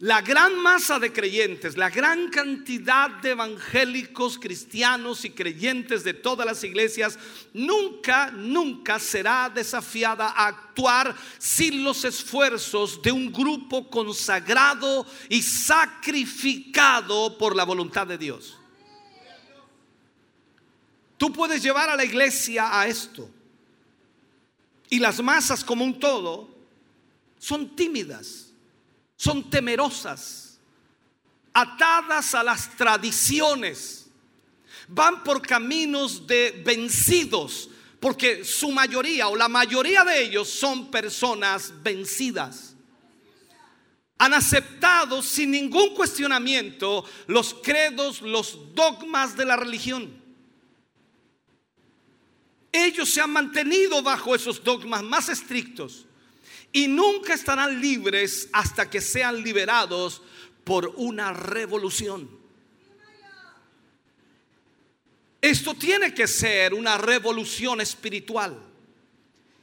La gran masa de creyentes, la gran cantidad de evangélicos, cristianos y creyentes de todas las iglesias, nunca, nunca será desafiada a actuar sin los esfuerzos de un grupo consagrado y sacrificado por la voluntad de Dios. Tú puedes llevar a la iglesia a esto. Y las masas como un todo son tímidas son temerosas, atadas a las tradiciones, van por caminos de vencidos, porque su mayoría o la mayoría de ellos son personas vencidas. Han aceptado sin ningún cuestionamiento los credos, los dogmas de la religión. Ellos se han mantenido bajo esos dogmas más estrictos y nunca estarán libres hasta que sean liberados por una revolución. Esto tiene que ser una revolución espiritual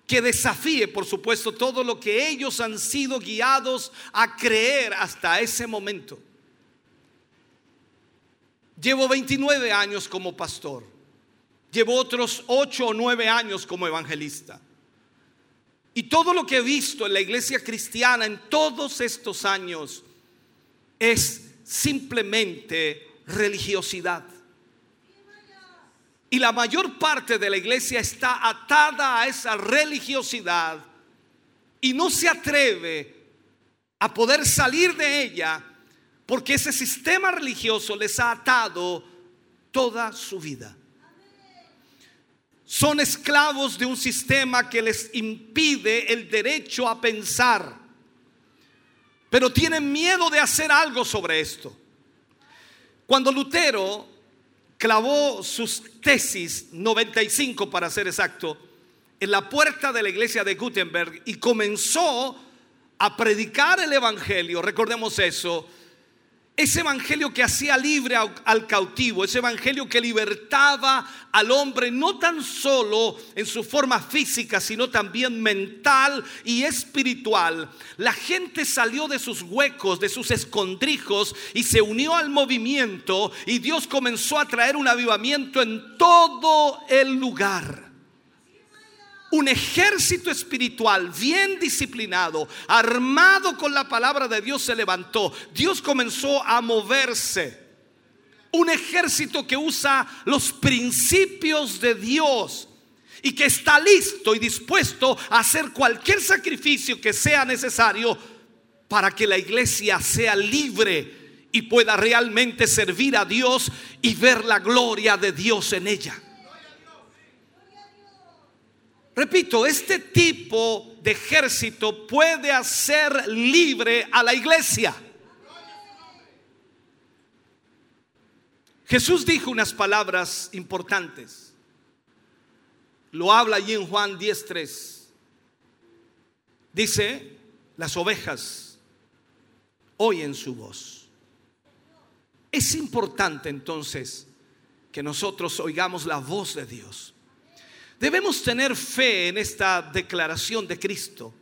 que desafíe, por supuesto, todo lo que ellos han sido guiados a creer hasta ese momento. Llevo 29 años como pastor. Llevo otros 8 o 9 años como evangelista. Y todo lo que he visto en la iglesia cristiana en todos estos años es simplemente religiosidad. Y la mayor parte de la iglesia está atada a esa religiosidad y no se atreve a poder salir de ella porque ese sistema religioso les ha atado toda su vida son esclavos de un sistema que les impide el derecho a pensar. Pero tienen miedo de hacer algo sobre esto. Cuando Lutero clavó sus tesis, 95 para ser exacto, en la puerta de la iglesia de Gutenberg y comenzó a predicar el Evangelio, recordemos eso, ese evangelio que hacía libre al, cautivo, ese evangelio que libertaba al hombre no tan solo en su forma física, sino también mental y espiritual. La gente salió de sus huecos, de sus escondrijos y se unió al movimiento y Dios comenzó a traer un avivamiento en todo el lugar un ejército espiritual bien disciplinado, armado con la palabra de Dios, se levantó. Dios comenzó a moverse. Un ejército que usa los principios de Dios y que está listo y dispuesto a hacer cualquier sacrificio que sea necesario para que la iglesia sea libre y pueda realmente servir a Dios y ver la gloria de Dios en ella. Repito, este tipo de ejército puede hacer libre a la iglesia. Jesús dijo unas palabras importantes. Lo habla allí en Juan 10:3. Dice, las ovejas oyen su voz. Es importante entonces que nosotros oigamos la voz de Dios. Debemos tener fe en esta declaración de Cristo.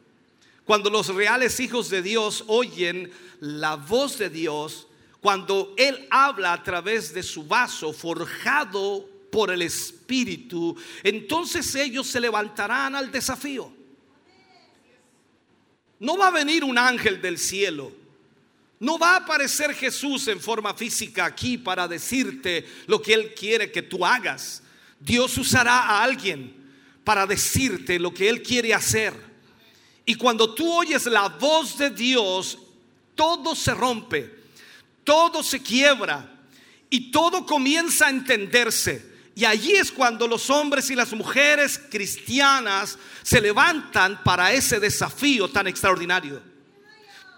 Cuando los reales hijos de Dios oyen la voz de Dios, cuando Él habla a través de su vaso forjado por el Espíritu, entonces ellos se levantarán al desafío. No va a venir un ángel del cielo. No va a aparecer Jesús en forma física aquí para decirte lo que Él quiere que tú hagas. Dios usará a alguien para decirte lo que Él quiere hacer. Y cuando tú oyes la voz de Dios, todo se rompe, todo se quiebra y todo comienza a entenderse. Y allí es cuando los hombres y las mujeres cristianas se levantan para ese desafío tan extraordinario.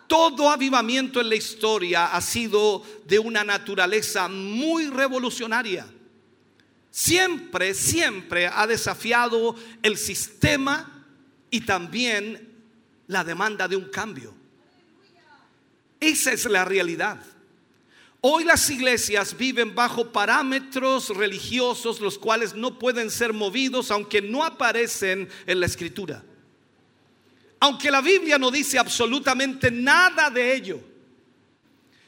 Todo avivamiento en la historia ha sido de una naturaleza muy revolucionaria. Siempre, siempre ha desafiado el sistema y también la demanda de un cambio. Esa es la realidad. Hoy las iglesias viven bajo parámetros religiosos los cuales no pueden ser movidos aunque no aparecen en la escritura. Aunque la Biblia no dice absolutamente nada de ello.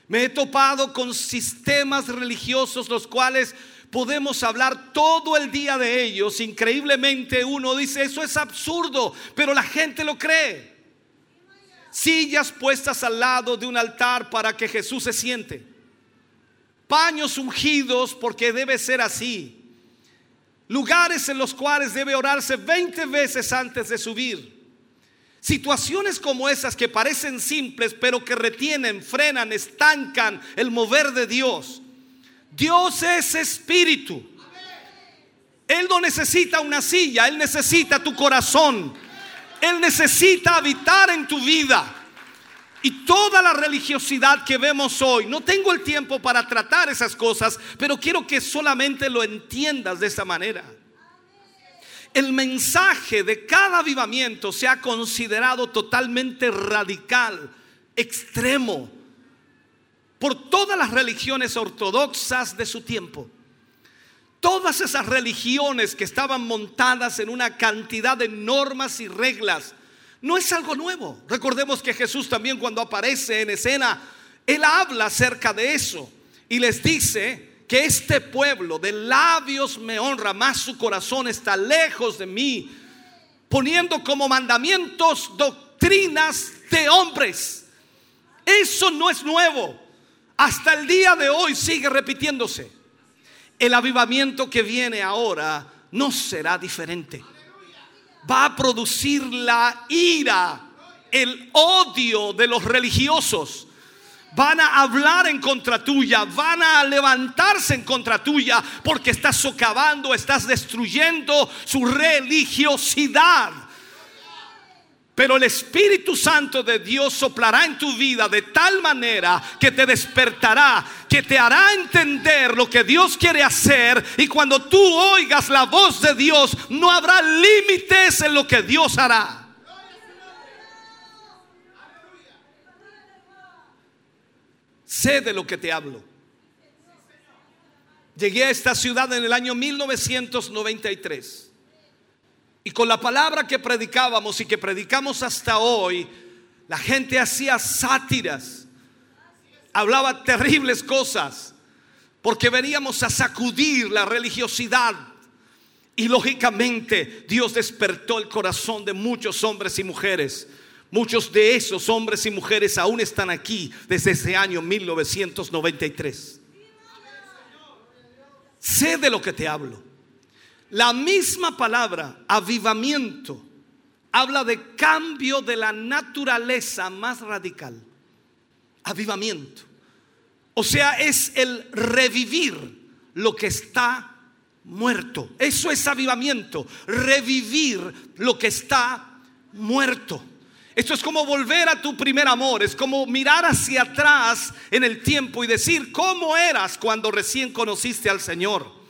Me he topado con sistemas religiosos los cuales podemos hablar todo el día de ellos. Increíblemente uno dice, eso es absurdo, pero la gente lo cree. Sillas puestas al lado de un altar para que Jesús se siente paños ungidos porque debe ser así. Lugares en los cuales debe orarse 20 veces antes de subir. Situaciones como esas que parecen simples pero que retienen, frenan, estancan el mover de Dios. Dios es espíritu. Él no necesita una silla, Él necesita tu corazón. Él necesita habitar en tu vida. Y toda la religiosidad que vemos hoy, no tengo el tiempo para tratar esas cosas, pero quiero que solamente lo entiendas de esa manera. El mensaje de cada avivamiento se ha considerado totalmente radical, extremo, por todas las religiones ortodoxas de su tiempo. Todas esas religiones que estaban montadas en una cantidad de normas y reglas no es algo nuevo. Recordemos que Jesús también cuando aparece en escena, Él habla acerca de eso y les dice que este pueblo de labios me honra, más su corazón está lejos de mí, poniendo como mandamientos doctrinas de hombres. Eso no es nuevo. Hasta el día de hoy sigue repitiéndose. El avivamiento que viene ahora no será diferente va a producir la ira, el odio de los religiosos. Van a hablar en contra tuya, van a levantarse en contra tuya porque estás socavando, estás destruyendo su religiosidad. Pero el Espíritu Santo de Dios soplará en tu vida de tal manera que te despertará, que te hará entender lo que Dios quiere hacer. Y cuando tú oigas la voz de Dios, no habrá límites en lo que Dios hará. Sé de lo que te hablo. Llegué a esta ciudad en el año 1993. Y con la palabra que predicábamos y que predicamos hasta hoy, la gente hacía sátiras, hablaba terribles cosas, porque veníamos a sacudir la religiosidad. Y lógicamente Dios despertó el corazón de muchos hombres y mujeres. Muchos de esos hombres y mujeres aún están aquí desde ese año 1993. Sé de lo que te hablo. La misma palabra, avivamiento, habla de cambio de la naturaleza más radical. Avivamiento. O sea, es el revivir lo que está muerto. Eso es avivamiento. Revivir lo que está muerto. Esto es como volver a tu primer amor, es como mirar hacia atrás en el tiempo y decir cómo eras cuando recién conociste al Señor.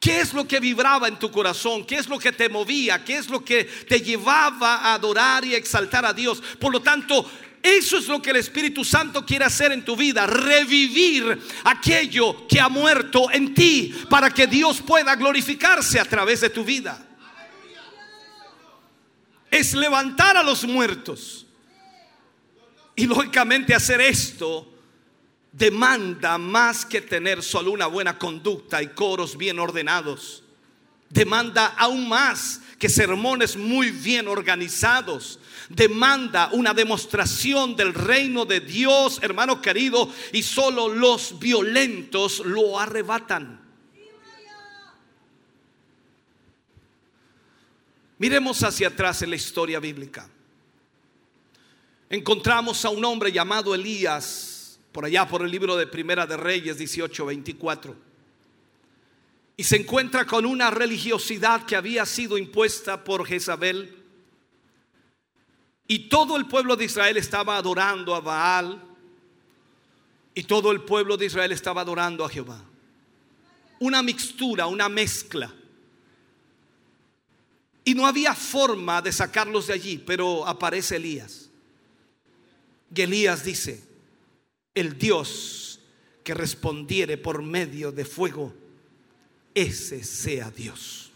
¿Qué es lo que vibraba en tu corazón? ¿Qué es lo que te movía? ¿Qué es lo que te llevaba a adorar y exaltar a Dios? Por lo tanto, eso es lo que el Espíritu Santo quiere hacer en tu vida, revivir aquello que ha muerto en ti para que Dios pueda glorificarse a través de tu vida es levantar a los muertos. Y lógicamente hacer esto demanda más que tener solo una buena conducta y coros bien ordenados. Demanda aún más que sermones muy bien organizados. Demanda una demostración del reino de Dios, hermano querido, y solo los violentos lo arrebatan. Miremos hacia atrás en la historia bíblica. Encontramos a un hombre llamado Elías, por allá por el libro de Primera de Reyes 18:24. Y se encuentra con una religiosidad que había sido impuesta por Jezabel. Y todo el pueblo de Israel estaba adorando a Baal. Y todo el pueblo de Israel estaba adorando a Jehová. Una mixtura, una mezcla. Y no había forma de sacarlos de allí, pero aparece Elías. Y Elías dice, el Dios que respondiere por medio de fuego, ese sea Dios.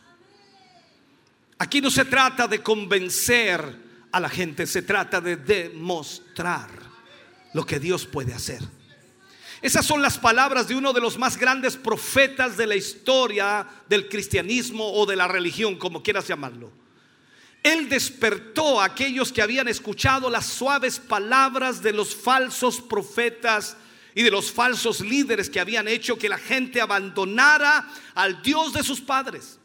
Aquí no se trata de convencer a la gente, se trata de demostrar lo que Dios puede hacer. Esas son las palabras de uno de los más grandes profetas de la historia del cristianismo o de la religión, como quieras llamarlo. Él despertó a aquellos que habían escuchado las suaves palabras de los falsos profetas y de los falsos líderes que habían hecho que la gente abandonara al Dios de sus padres.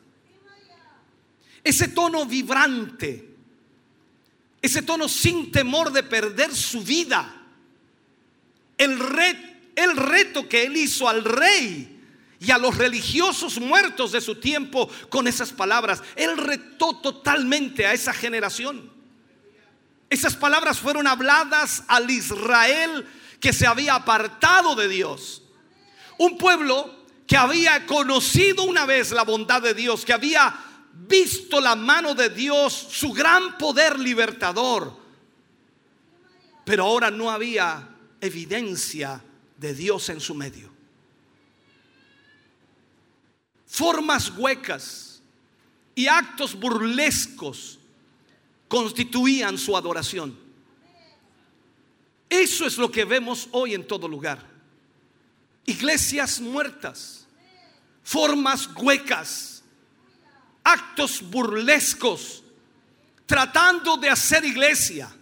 Ese tono vibrante, ese tono sin temor de perder su vida, el reto que él hizo al rey y a los religiosos muertos de su tiempo con esas palabras. Él retó totalmente a esa generación. Esas palabras fueron habladas al Israel que se había apartado de Dios. Un pueblo que había conocido una vez la bondad de Dios, que había visto la mano de Dios, su gran poder libertador. Pero ahora no había evidencia de Dios en su medio. Formas huecas y actos burlescos constituían su adoración. Eso es lo que vemos hoy en todo lugar. Iglesias muertas, formas huecas, actos burlescos, tratando de hacer iglesia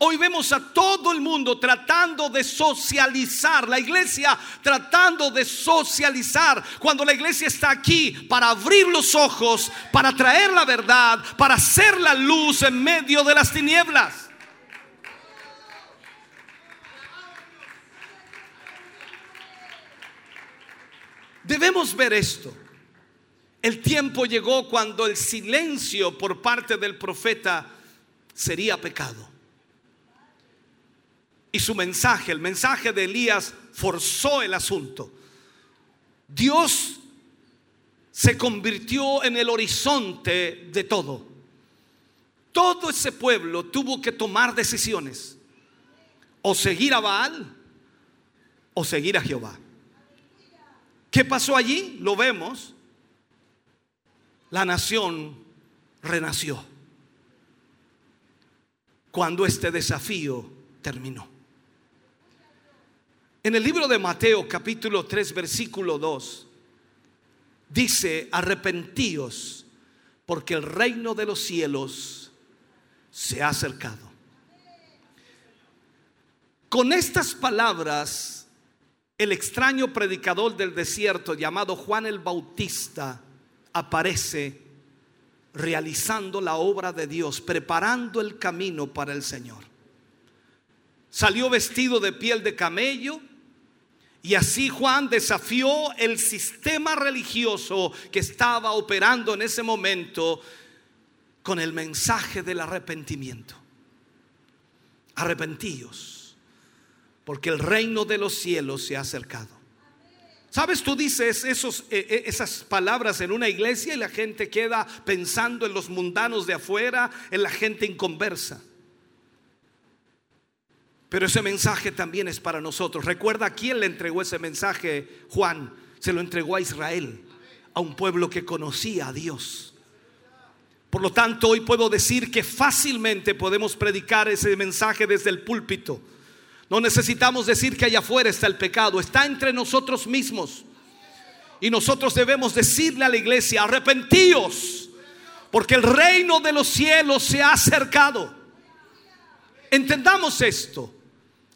Hoy vemos a todo el mundo tratando de socializar, la iglesia tratando de socializar, cuando la iglesia está aquí para abrir los ojos, para traer la verdad, para hacer la luz en medio de las tinieblas. Debemos ver esto. El tiempo llegó cuando el silencio por parte del profeta sería pecado. Y su mensaje, el mensaje de Elías, forzó el asunto. Dios se convirtió en el horizonte de todo. Todo ese pueblo tuvo que tomar decisiones. O seguir a Baal o seguir a Jehová. ¿Qué pasó allí? Lo vemos. La nación renació cuando este desafío terminó. En el libro de Mateo capítulo 3 versículo 2 dice, arrepentíos porque el reino de los cielos se ha acercado. Con estas palabras, el extraño predicador del desierto llamado Juan el Bautista aparece realizando la obra de Dios, preparando el camino para el Señor. Salió vestido de piel de camello y así Juan desafió el sistema religioso que estaba operando en ese momento con el mensaje del arrepentimiento. Arrepentíos, porque el reino de los cielos se ha acercado. Sabes, tú dices esos, eh, eh, esas palabras en una iglesia y la gente queda pensando en los mundanos de afuera, en la gente inconversa. Pero ese mensaje también es para nosotros. Recuerda quién le entregó ese mensaje Juan. Se lo entregó a Israel, a un pueblo que conocía a Dios. Por lo tanto, hoy puedo decir que fácilmente podemos predicar ese mensaje desde el púlpito. No necesitamos decir que allá afuera está el pecado, está entre nosotros mismos. Y nosotros debemos decirle a la iglesia, arrepentíos, porque el reino de los cielos se ha acercado. Entendamos esto.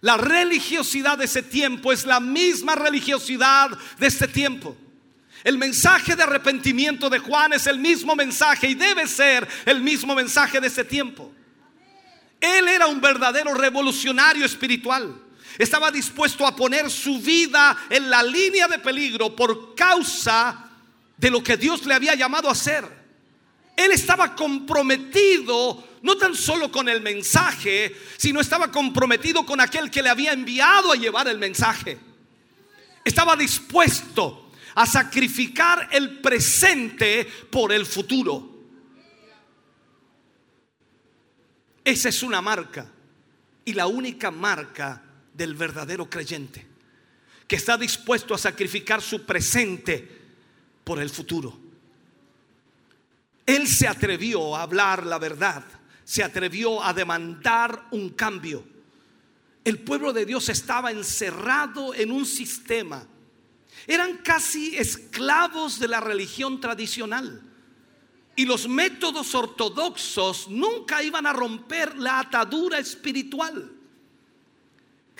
La religiosidad de ese tiempo es la misma religiosidad de este tiempo. El mensaje de arrepentimiento de Juan es el mismo mensaje y debe ser el mismo mensaje de ese tiempo. Él era un verdadero revolucionario espiritual. Estaba dispuesto a poner su vida en la línea de peligro por causa de lo que Dios le había llamado a hacer. Él estaba comprometido no tan solo con el mensaje, sino estaba comprometido con aquel que le había enviado a llevar el mensaje. Estaba dispuesto a sacrificar el presente por el futuro. Esa es una marca y la única marca del verdadero creyente, que está dispuesto a sacrificar su presente por el futuro. Él se atrevió a hablar la verdad se atrevió a demandar un cambio. El pueblo de Dios estaba encerrado en un sistema. Eran casi esclavos de la religión tradicional. Y los métodos ortodoxos nunca iban a romper la atadura espiritual.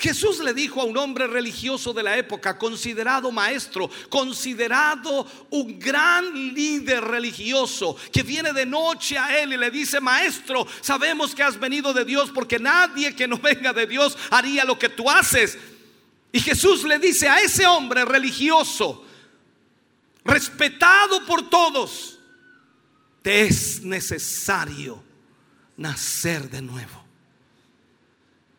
Jesús le dijo a un hombre religioso de la época, considerado maestro, considerado un gran líder religioso, que viene de noche a él y le dice, maestro, sabemos que has venido de Dios porque nadie que no venga de Dios haría lo que tú haces. Y Jesús le dice a ese hombre religioso, respetado por todos, te es necesario nacer de nuevo.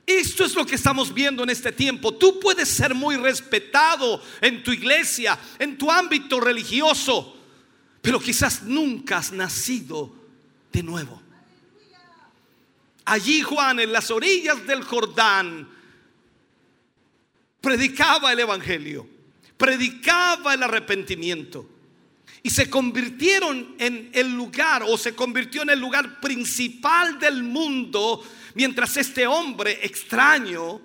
Esto es lo que estamos viendo en este tiempo. Tú puedes ser muy respetado en tu iglesia, en tu ámbito religioso, pero quizás nunca has nacido de nuevo. Allí Juan, en las orillas del Jordán, predicaba el Evangelio, predicaba el arrepentimiento. Y se convirtieron en el lugar, o se convirtió en el lugar principal del mundo mientras este hombre extraño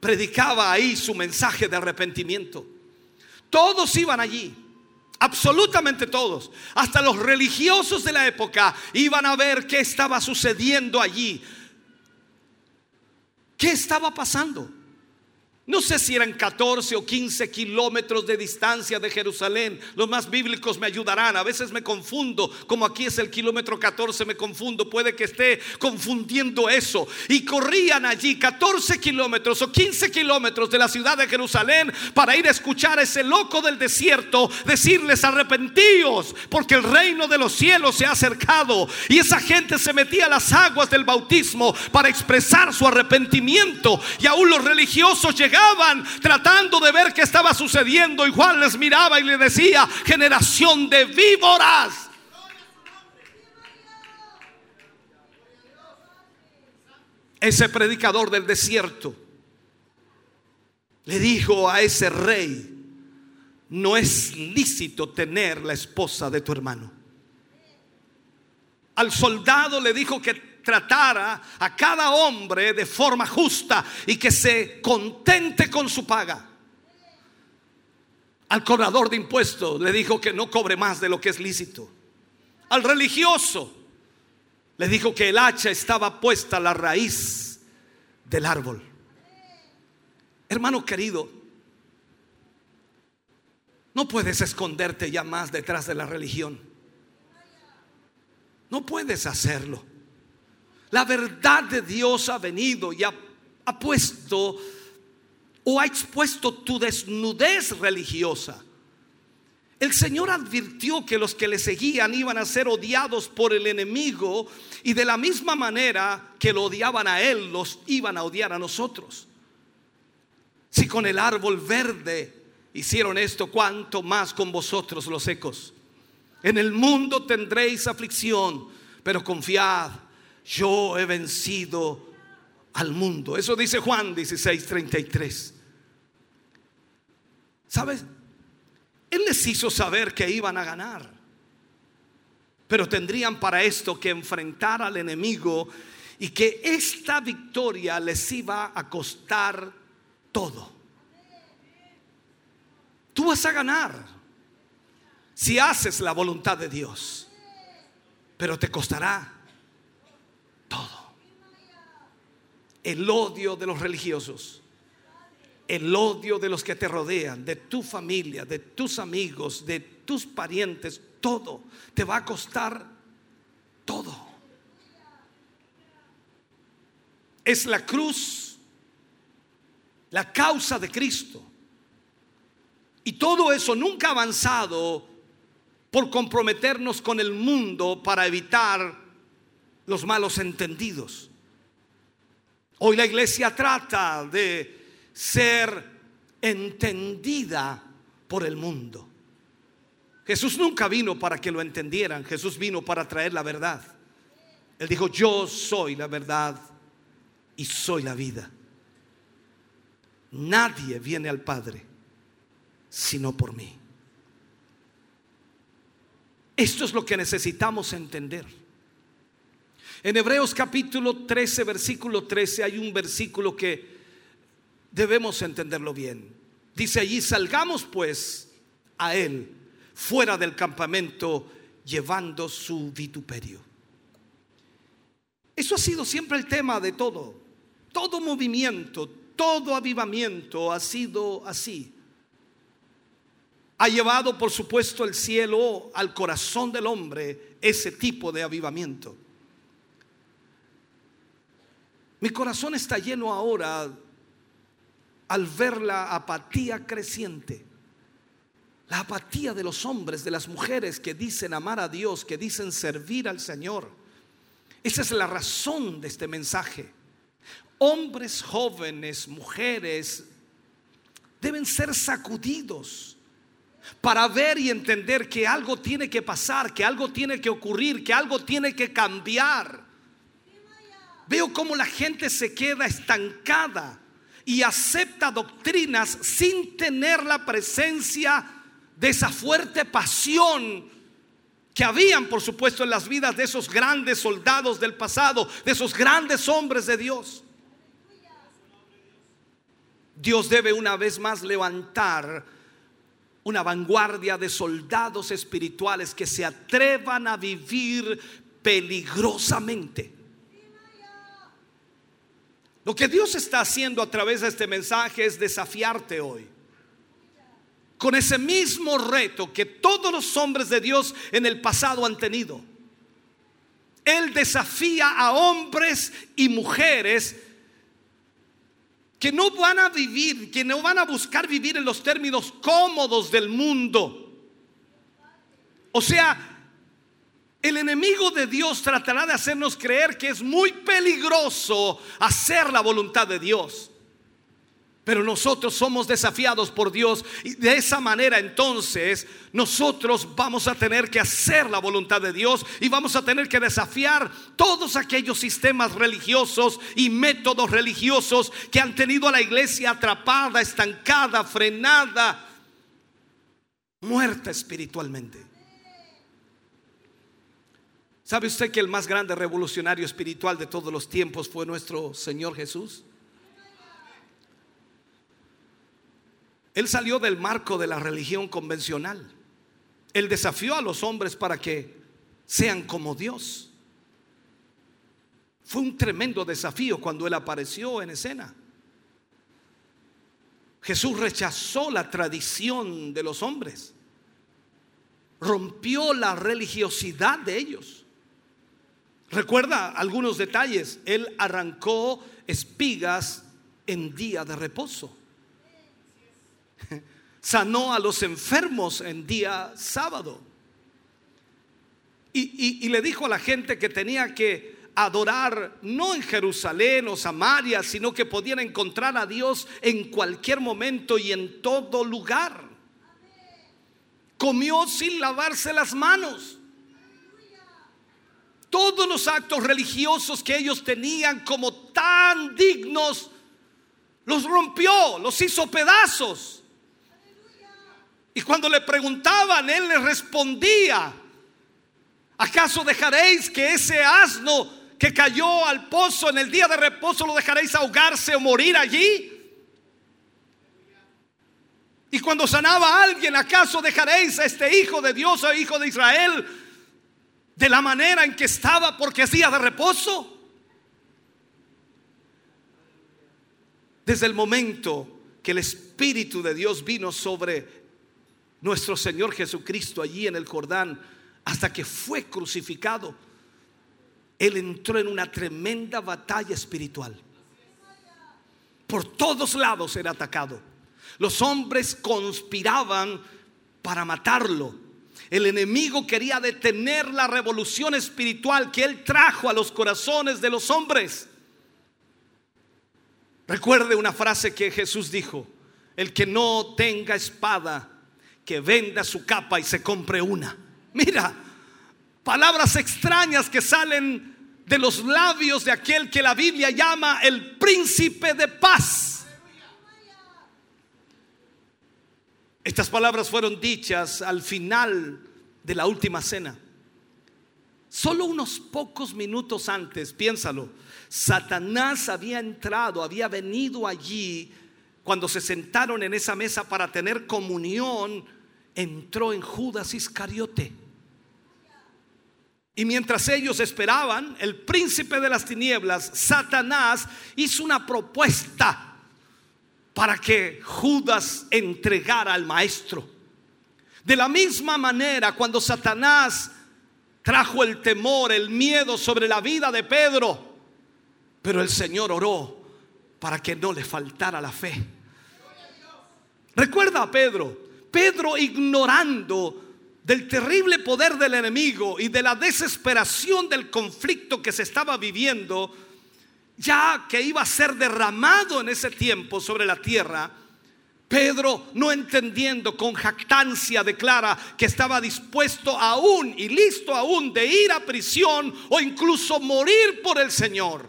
predicaba ahí su mensaje de arrepentimiento. Todos iban allí, absolutamente todos, hasta los religiosos de la época iban a ver qué estaba sucediendo allí. ¿Qué estaba pasando? No sé si eran 14 o 15 kilómetros de distancia de Jerusalén. Los más bíblicos me ayudarán. A veces me confundo. Como aquí es el kilómetro 14, me confundo. Puede que esté confundiendo eso. Y corrían allí 14 kilómetros o 15 kilómetros de la ciudad de Jerusalén para ir a escuchar a ese loco del desierto decirles arrepentíos porque el reino de los cielos se ha acercado. Y esa gente se metía a las aguas del bautismo para expresar su arrepentimiento. Y aún los religiosos llegaban tratando de ver qué estaba sucediendo. Y Juan les miraba y le decía, generación de víboras. Ese predicador del desierto le dijo a ese rey, no es lícito tener la esposa de tu hermano. Al soldado le dijo que tratara a cada hombre de forma justa y que se contente con su paga. Al cobrador de impuestos le dijo que no cobre más de lo que es lícito. Al religioso le dijo que el hacha estaba puesta a la raíz del árbol. Hermano querido, no puedes esconderte ya más detrás de la religión. No puedes hacerlo. La verdad de Dios ha venido y ha, puesto o ha expuesto tu desnudez religiosa. El Señor advirtió que los que le seguían iban a ser odiados por el enemigo y de la misma manera que lo odiaban a Él, los iban a odiar a nosotros. Si con el árbol verde hicieron esto, cuánto más con vosotros los secos. En el mundo tendréis aflicción, pero confiad, yo he vencido al mundo. Eso dice Juan 16, 33. ¿Sabes? Él les hizo saber que iban a ganar. Pero tendrían para esto que enfrentar al enemigo y que esta victoria les iba a costar todo. Tú vas a ganar si haces la voluntad de Dios, pero te costará El odio de los religiosos, el odio de los que te rodean, de tu familia, de tus amigos, de tus parientes, todo te va a costar todo. Es la cruz, la causa de Cristo. Y todo eso nunca ha avanzado por comprometernos con el mundo para evitar los malos entendidos. Hoy la iglesia trata de ser entendida por el mundo. Jesús nunca vino para que lo entendieran, Jesús vino para traer la verdad. Él dijo, yo soy la verdad y soy la vida. Nadie viene al Padre sino por mí. Esto es lo que necesitamos entender. En Hebreos capítulo 13, versículo 13, hay un versículo que debemos entenderlo bien. Dice allí, salgamos pues a él fuera del campamento llevando su vituperio. Eso ha sido siempre el tema de todo. Todo movimiento, todo avivamiento ha sido así. Ha llevado, por supuesto, el cielo al corazón del hombre ese tipo de avivamiento. Mi corazón está lleno ahora al ver la apatía creciente. La apatía de los hombres, de las mujeres que dicen amar a Dios, que dicen servir al Señor. Esa es la razón de este mensaje. Hombres jóvenes, mujeres, deben ser sacudidos para ver y entender que algo tiene que pasar, que algo tiene que ocurrir, que algo tiene que cambiar. Veo cómo la gente se queda estancada y acepta doctrinas sin tener la presencia de esa fuerte pasión que habían, por supuesto, en las vidas de esos grandes soldados del pasado, de esos grandes hombres de Dios. Dios debe una vez más levantar una vanguardia de soldados espirituales que se atrevan a vivir peligrosamente Lo que Dios está haciendo a través de este mensaje es desafiarte hoy. Con ese mismo reto que todos los hombres de Dios en el pasado han tenido. Él desafía a hombres y mujeres que no van a vivir, que no van a buscar vivir en los términos cómodos del mundo. O sea, el enemigo de Dios tratará de hacernos creer que es muy peligroso hacer la voluntad de Dios. Pero nosotros somos desafiados por Dios y de esa manera entonces nosotros vamos a tener que hacer la voluntad de Dios y vamos a tener que desafiar todos aquellos sistemas religiosos y métodos religiosos que han tenido a la iglesia atrapada, estancada, frenada, muerta espiritualmente. ¿Sabe usted que el más grande revolucionario espiritual de todos los tiempos fue nuestro Señor Jesús? Él salió del marco de la religión convencional. Él desafió a los hombres para que sean como Dios. Fue un tremendo desafío cuando Él apareció en escena. Jesús rechazó la tradición de los hombres. Rompió la religiosidad de ellos. Recuerda algunos detalles. Él arrancó espigas en día de reposo sanó a los enfermos en día sábado. Y, y, le dijo a la gente que tenía que adorar no en Jerusalén o Samaria, sino que podían encontrar a Dios en cualquier momento y en todo lugar. Comió sin lavarse las manos. Todos los actos religiosos que ellos tenían como tan dignos, los rompió, los hizo pedazos. Y cuando le preguntaban, él les respondía, ¿acaso dejaréis que ese asno que cayó al pozo en el día de reposo lo dejaréis ahogarse o morir allí? Y cuando sanaba a alguien, ¿acaso dejaréis a este hijo de Dios o hijo de Israel de la manera en que estaba porque es día de reposo? Desde el momento que el Espíritu de Dios vino sobre nuestro Señor Jesucristo allí en el Jordán hasta que fue crucificado, Él entró en una tremenda batalla espiritual. Por todos lados era atacado. Los hombres conspiraban para matarlo. El enemigo quería detener la revolución espiritual que Él trajo a los corazones de los hombres. Recuerde una frase que Jesús dijo, el que no tenga espada, que venda su capa y se compre una. Mira, palabras extrañas que salen de los labios de aquel que la Biblia llama el príncipe de paz. Estas palabras fueron dichas al final de la última cena. Solo unos pocos minutos antes, piénsalo, Satanás había entrado, había venido allí cuando se sentaron en esa mesa para tener comunión entró en Judas Iscariote. Y mientras ellos esperaban, el príncipe de las tinieblas, Satanás, hizo una propuesta para que Judas entregara al maestro. De la misma manera, cuando Satanás trajo el temor, el miedo sobre la vida de Pedro, pero el Señor oró para que no le faltara la fe. Recuerda a Pedro, Pedro ignorando del terrible poder del enemigo y de la desesperación del conflicto que se estaba viviendo, ya que iba a ser derramado en ese tiempo sobre la tierra, Pedro, no entendiendo, con jactancia declara que estaba dispuesto aún y listo aún de ir a prisión o incluso morir por el Señor.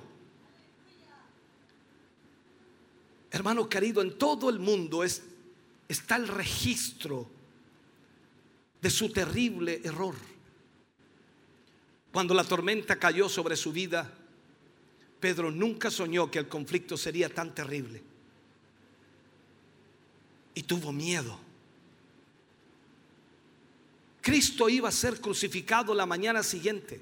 Hermano querido, en todo el mundo es está el registro de su terrible error. Cuando la tormenta cayó sobre su vida, Pedro nunca soñó que el conflicto sería tan terrible. Y tuvo miedo. Cristo iba a ser crucificado la mañana siguiente.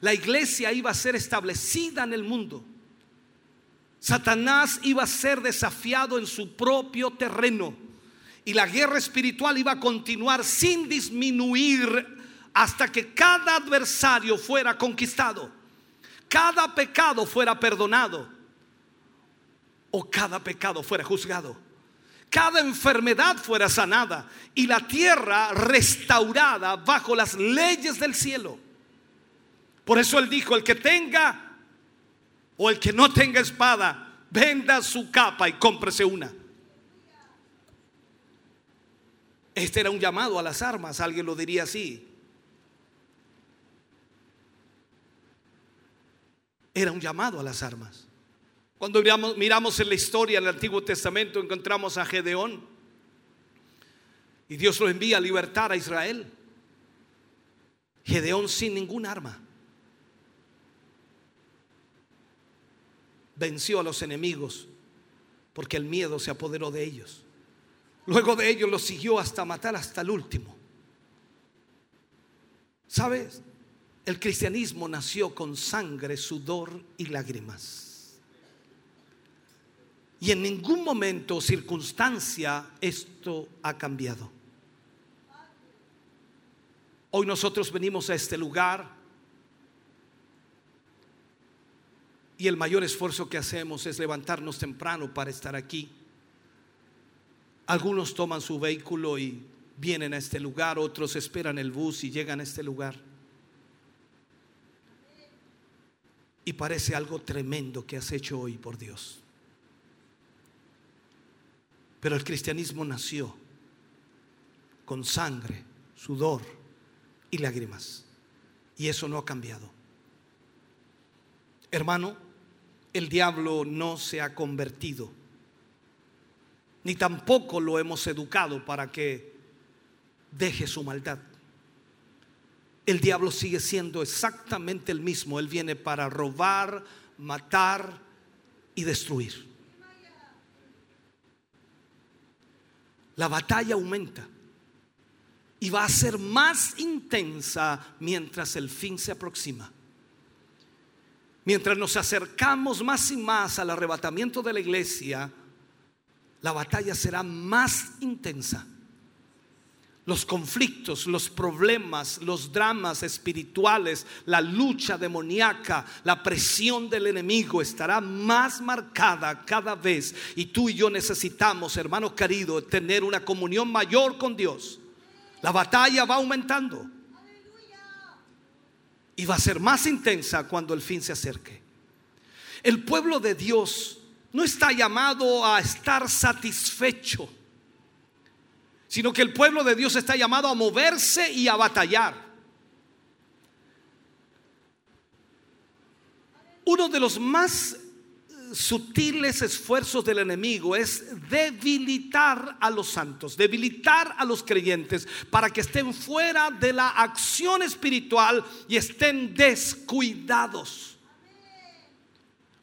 La iglesia iba a ser establecida en el mundo. Satanás iba a ser desafiado en su propio terreno y la guerra espiritual iba a continuar sin disminuir hasta que cada adversario fuera conquistado, cada pecado fuera perdonado o cada pecado fuera juzgado, cada enfermedad fuera sanada y la tierra restaurada bajo las leyes del cielo. Por eso él dijo, el que tenga o el que no tenga espada, venda su capa y cómprese una. Este era un llamado a las armas, alguien lo diría así. Era un llamado a las armas. Cuando miramos, en la historia del Antiguo Testamento encontramos a Gedeón y Dios lo envía a libertar a Israel. Gedeón sin ningún arma. venció a los enemigos porque el miedo se apoderó de ellos. Luego de ellos los siguió hasta matar hasta el último. ¿Sabes? El cristianismo nació con sangre, sudor y lágrimas. Y en ningún momento o circunstancia esto ha cambiado. Hoy nosotros venimos a este lugar Y el mayor esfuerzo que hacemos es levantarnos temprano para estar aquí. Algunos toman su vehículo y vienen a este lugar, otros esperan el bus y llegan a este lugar. Y parece algo tremendo que has hecho hoy por Dios. Pero el cristianismo nació con sangre, sudor y lágrimas. Y eso no ha cambiado. Hermano, el diablo no se ha convertido, ni tampoco lo hemos educado para que deje su maldad. El diablo sigue siendo exactamente el mismo. Él viene para robar, matar y destruir. La batalla aumenta y va a ser más intensa mientras el fin se aproxima. Mientras nos acercamos más y más al arrebatamiento de la iglesia, la batalla será más intensa. Los conflictos, los problemas, los dramas espirituales, la lucha demoníaca, la presión del enemigo estará más marcada cada vez. Y tú y yo necesitamos, hermano querido, tener una comunión mayor con Dios. La batalla va aumentando y va a ser más intensa cuando el fin se acerque. El pueblo de Dios no está llamado a estar satisfecho, sino que el pueblo de Dios está llamado a moverse y a batallar. Uno de los más sutiles esfuerzos del enemigo es debilitar a los santos, debilitar a los creyentes para que estén fuera de la acción espiritual y estén descuidados.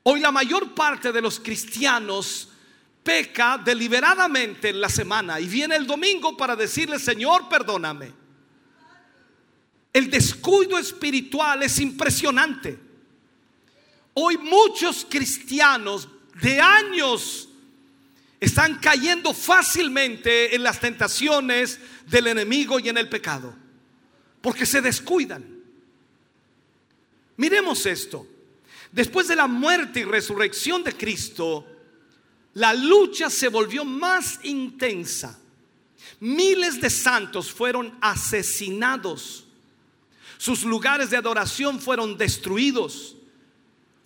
Hoy la mayor parte de los cristianos peca deliberadamente en la semana y viene el domingo para decirle, Señor, perdóname. El descuido espiritual es impresionante. Hoy muchos cristianos de años están cayendo fácilmente en las tentaciones del enemigo y en el pecado, porque se descuidan. Miremos esto. Después de la muerte y resurrección de Cristo, la lucha se volvió más intensa. Miles de santos fueron asesinados. Sus lugares de adoración fueron destruidos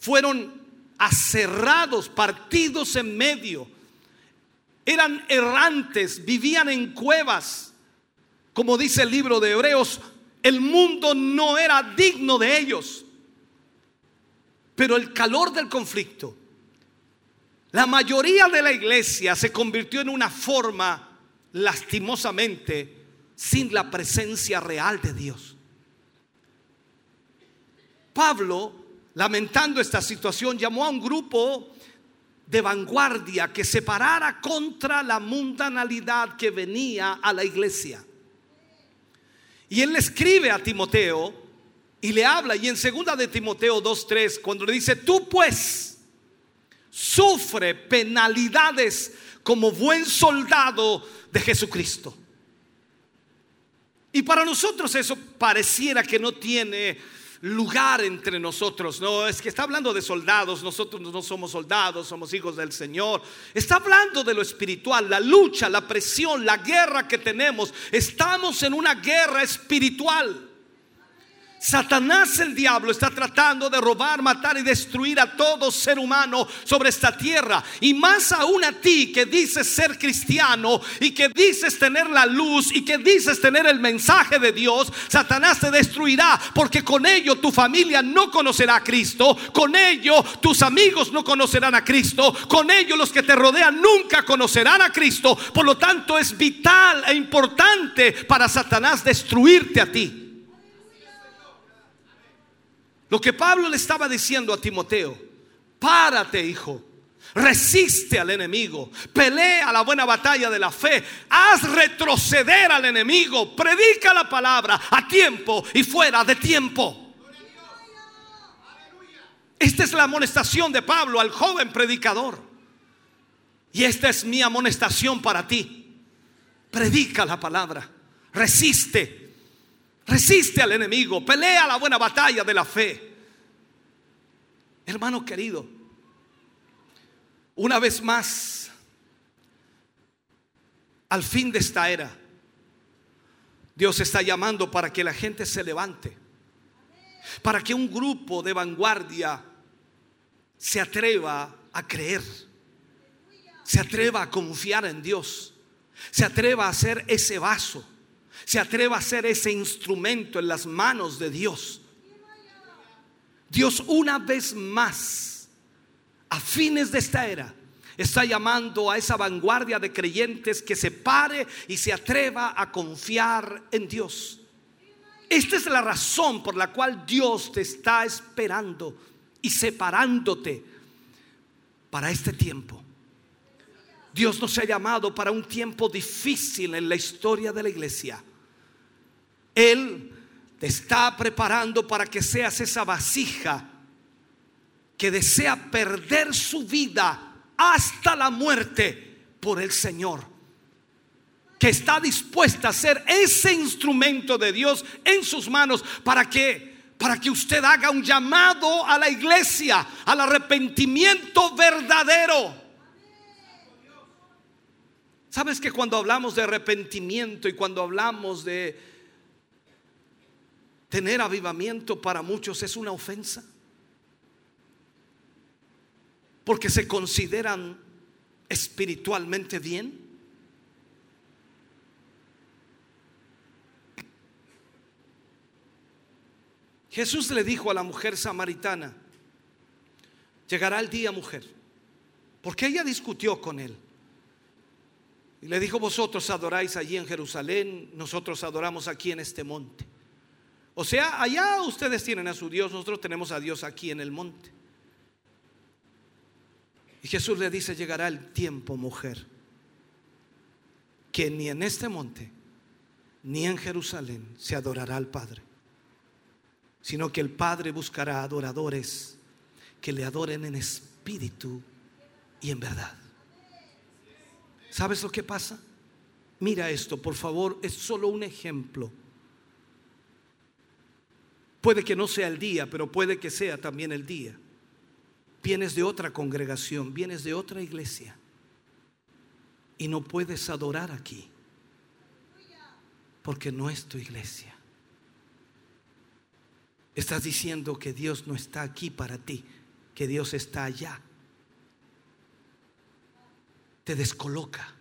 fueron aserrados, partidos en medio. Eran errantes, vivían en cuevas. Como dice el libro de Hebreos, el mundo no era digno de ellos. Pero el calor del conflicto, la mayoría de la iglesia se convirtió en una forma, lastimosamente, sin la presencia real de Dios. Pablo lamentando esta situación, llamó a un grupo de vanguardia que se parara contra la mundanalidad que venía a la iglesia. Y él le escribe a Timoteo y le habla, y en segunda de Timoteo 2.3, cuando le dice, tú pues, sufre penalidades como buen soldado de Jesucristo. Y para nosotros eso pareciera que no tiene lugar entre nosotros. No, es que está hablando de soldados. Nosotros no somos soldados, somos hijos del Señor. Está hablando de lo espiritual, la lucha, la presión, la guerra que tenemos. Estamos en una guerra espiritual. Satanás el diablo está tratando de robar, matar y destruir a todo ser humano sobre esta tierra. Y más aún a ti que dices ser cristiano y que dices tener la luz y que dices tener el mensaje de Dios, Satanás te destruirá porque con ello tu familia no conocerá a Cristo, con ello tus amigos no conocerán a Cristo, con ello los que te rodean nunca conocerán a Cristo. Por lo tanto es vital e importante para Satanás destruirte a ti. Lo que Pablo le estaba diciendo a Timoteo, párate hijo, resiste al enemigo, pelea la buena batalla de la fe, haz retroceder al enemigo, predica la palabra a tiempo y fuera de tiempo. Esta es la amonestación de Pablo al joven predicador. Y esta es mi amonestación para ti. Predica la palabra, resiste Resiste al enemigo, pelea la buena batalla de la fe. Hermano querido, una vez más, al fin de esta era, Dios está llamando para que la gente se levante, para que un grupo de vanguardia se atreva a creer, se atreva a confiar en Dios, se atreva a hacer ese vaso se atreva a ser ese instrumento en las manos de Dios. Dios una vez más, a fines de esta era, está llamando a esa vanguardia de creyentes que se pare y se atreva a confiar en Dios. Esta es la razón por la cual Dios te está esperando y separándote para este tiempo. Dios nos ha llamado para un tiempo difícil en la historia de la iglesia. Él te está preparando para que seas esa vasija que desea perder su vida hasta la muerte por el Señor. Que está dispuesta a ser ese instrumento de Dios en sus manos para que para que usted haga un llamado a la iglesia al arrepentimiento verdadero. ¿Sabes que cuando hablamos de arrepentimiento y cuando hablamos de tener avivamiento para muchos es una ofensa. Porque se consideran espiritualmente bien. Jesús le dijo a la mujer samaritana, llegará el día mujer, porque ella discutió con él. Y le dijo, vosotros adoráis allí en Jerusalén, nosotros adoramos aquí en este monte. O sea, allá ustedes tienen a su Dios, nosotros tenemos a Dios aquí en el monte. Y Jesús le dice, llegará el tiempo, mujer, que ni en este monte, ni en Jerusalén se adorará al Padre, sino que el Padre buscará adoradores que le adoren en espíritu y en verdad. ¿Sabes lo que pasa? Mira esto, por favor, es solo un ejemplo Puede que no sea el día, pero puede que sea también el día. Vienes de otra congregación, vienes de otra iglesia y no puedes adorar aquí porque no es tu iglesia. Estás diciendo que Dios no está aquí para ti, que Dios está allá. Te descoloca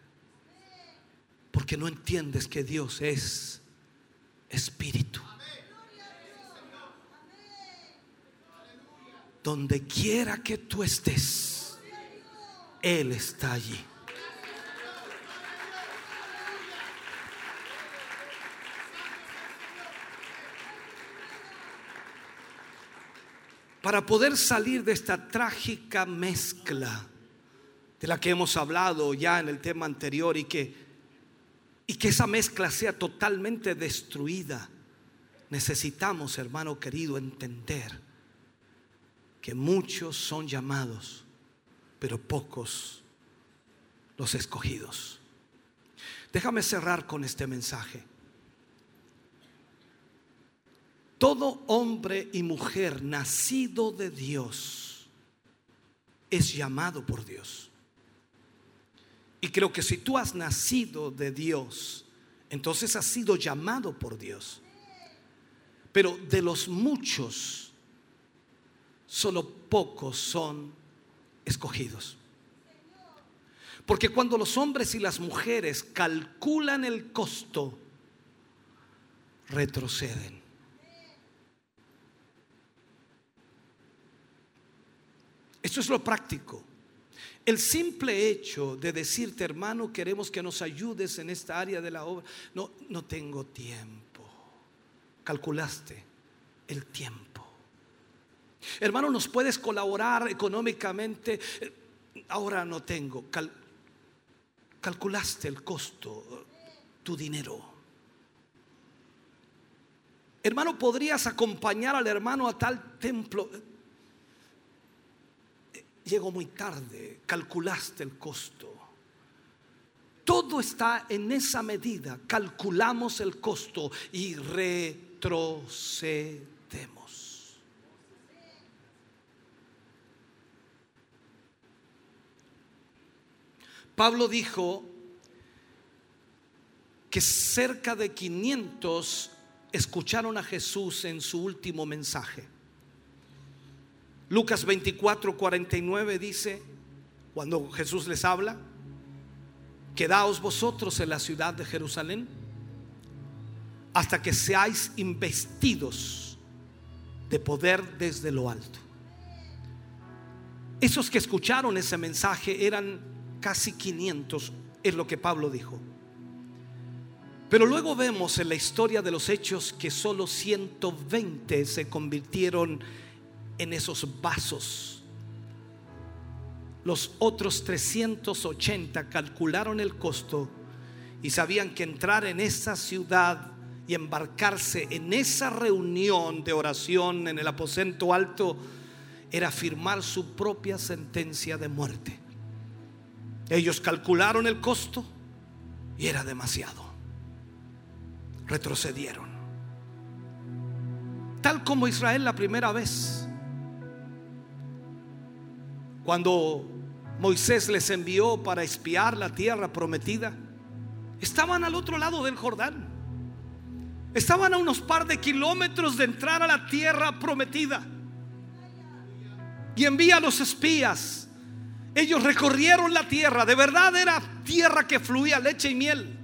porque no entiendes que Dios es espíritu. Donde quiera que tú estés, Él está allí. Para poder salir de esta trágica mezcla de la que hemos hablado ya en el tema anterior y que, y que esa mezcla sea totalmente destruida, necesitamos, hermano querido, entender que muchos son llamados, pero pocos los escogidos. Déjame cerrar con este mensaje. Todo hombre y mujer nacido de Dios es llamado por Dios. Y creo que si tú has nacido de Dios, entonces has sido llamado por Dios. Pero de los muchos, solo pocos son escogidos. Porque cuando los hombres y las mujeres calculan el costo, retroceden. Esto es lo práctico. El simple hecho de decirte, hermano, queremos que nos ayudes en esta área de la obra. No, no tengo tiempo. Calculaste el tiempo. Hermano, ¿nos puedes colaborar económicamente? Ahora no tengo. Cal- calculaste el costo, tu dinero. Hermano, ¿podrías acompañar al hermano a tal templo? Llegó muy tarde, calculaste el costo. Todo está en esa medida. Calculamos el costo y retrocedemos. Pablo dijo que cerca de 500 escucharon a Jesús en su último mensaje. Lucas 24, 49 dice, cuando Jesús les habla, quedaos vosotros en la ciudad de Jerusalén hasta que seáis investidos de poder desde lo alto. Esos que escucharon ese mensaje eran casi 500, es lo que Pablo dijo. Pero luego vemos en la historia de los hechos que solo 120 se convirtieron en esos vasos. Los otros 380 calcularon el costo y sabían que entrar en esa ciudad y embarcarse en esa reunión de oración en el aposento alto era firmar su propia sentencia de muerte. Ellos calcularon el costo y era demasiado. Retrocedieron. Tal como Israel la primera vez. Cuando Moisés les envió para espiar la tierra prometida, estaban al otro lado del Jordán. Estaban a unos par de kilómetros de entrar a la tierra prometida. Y envía a los espías. Ellos recorrieron la tierra. De verdad era tierra que fluía leche y miel.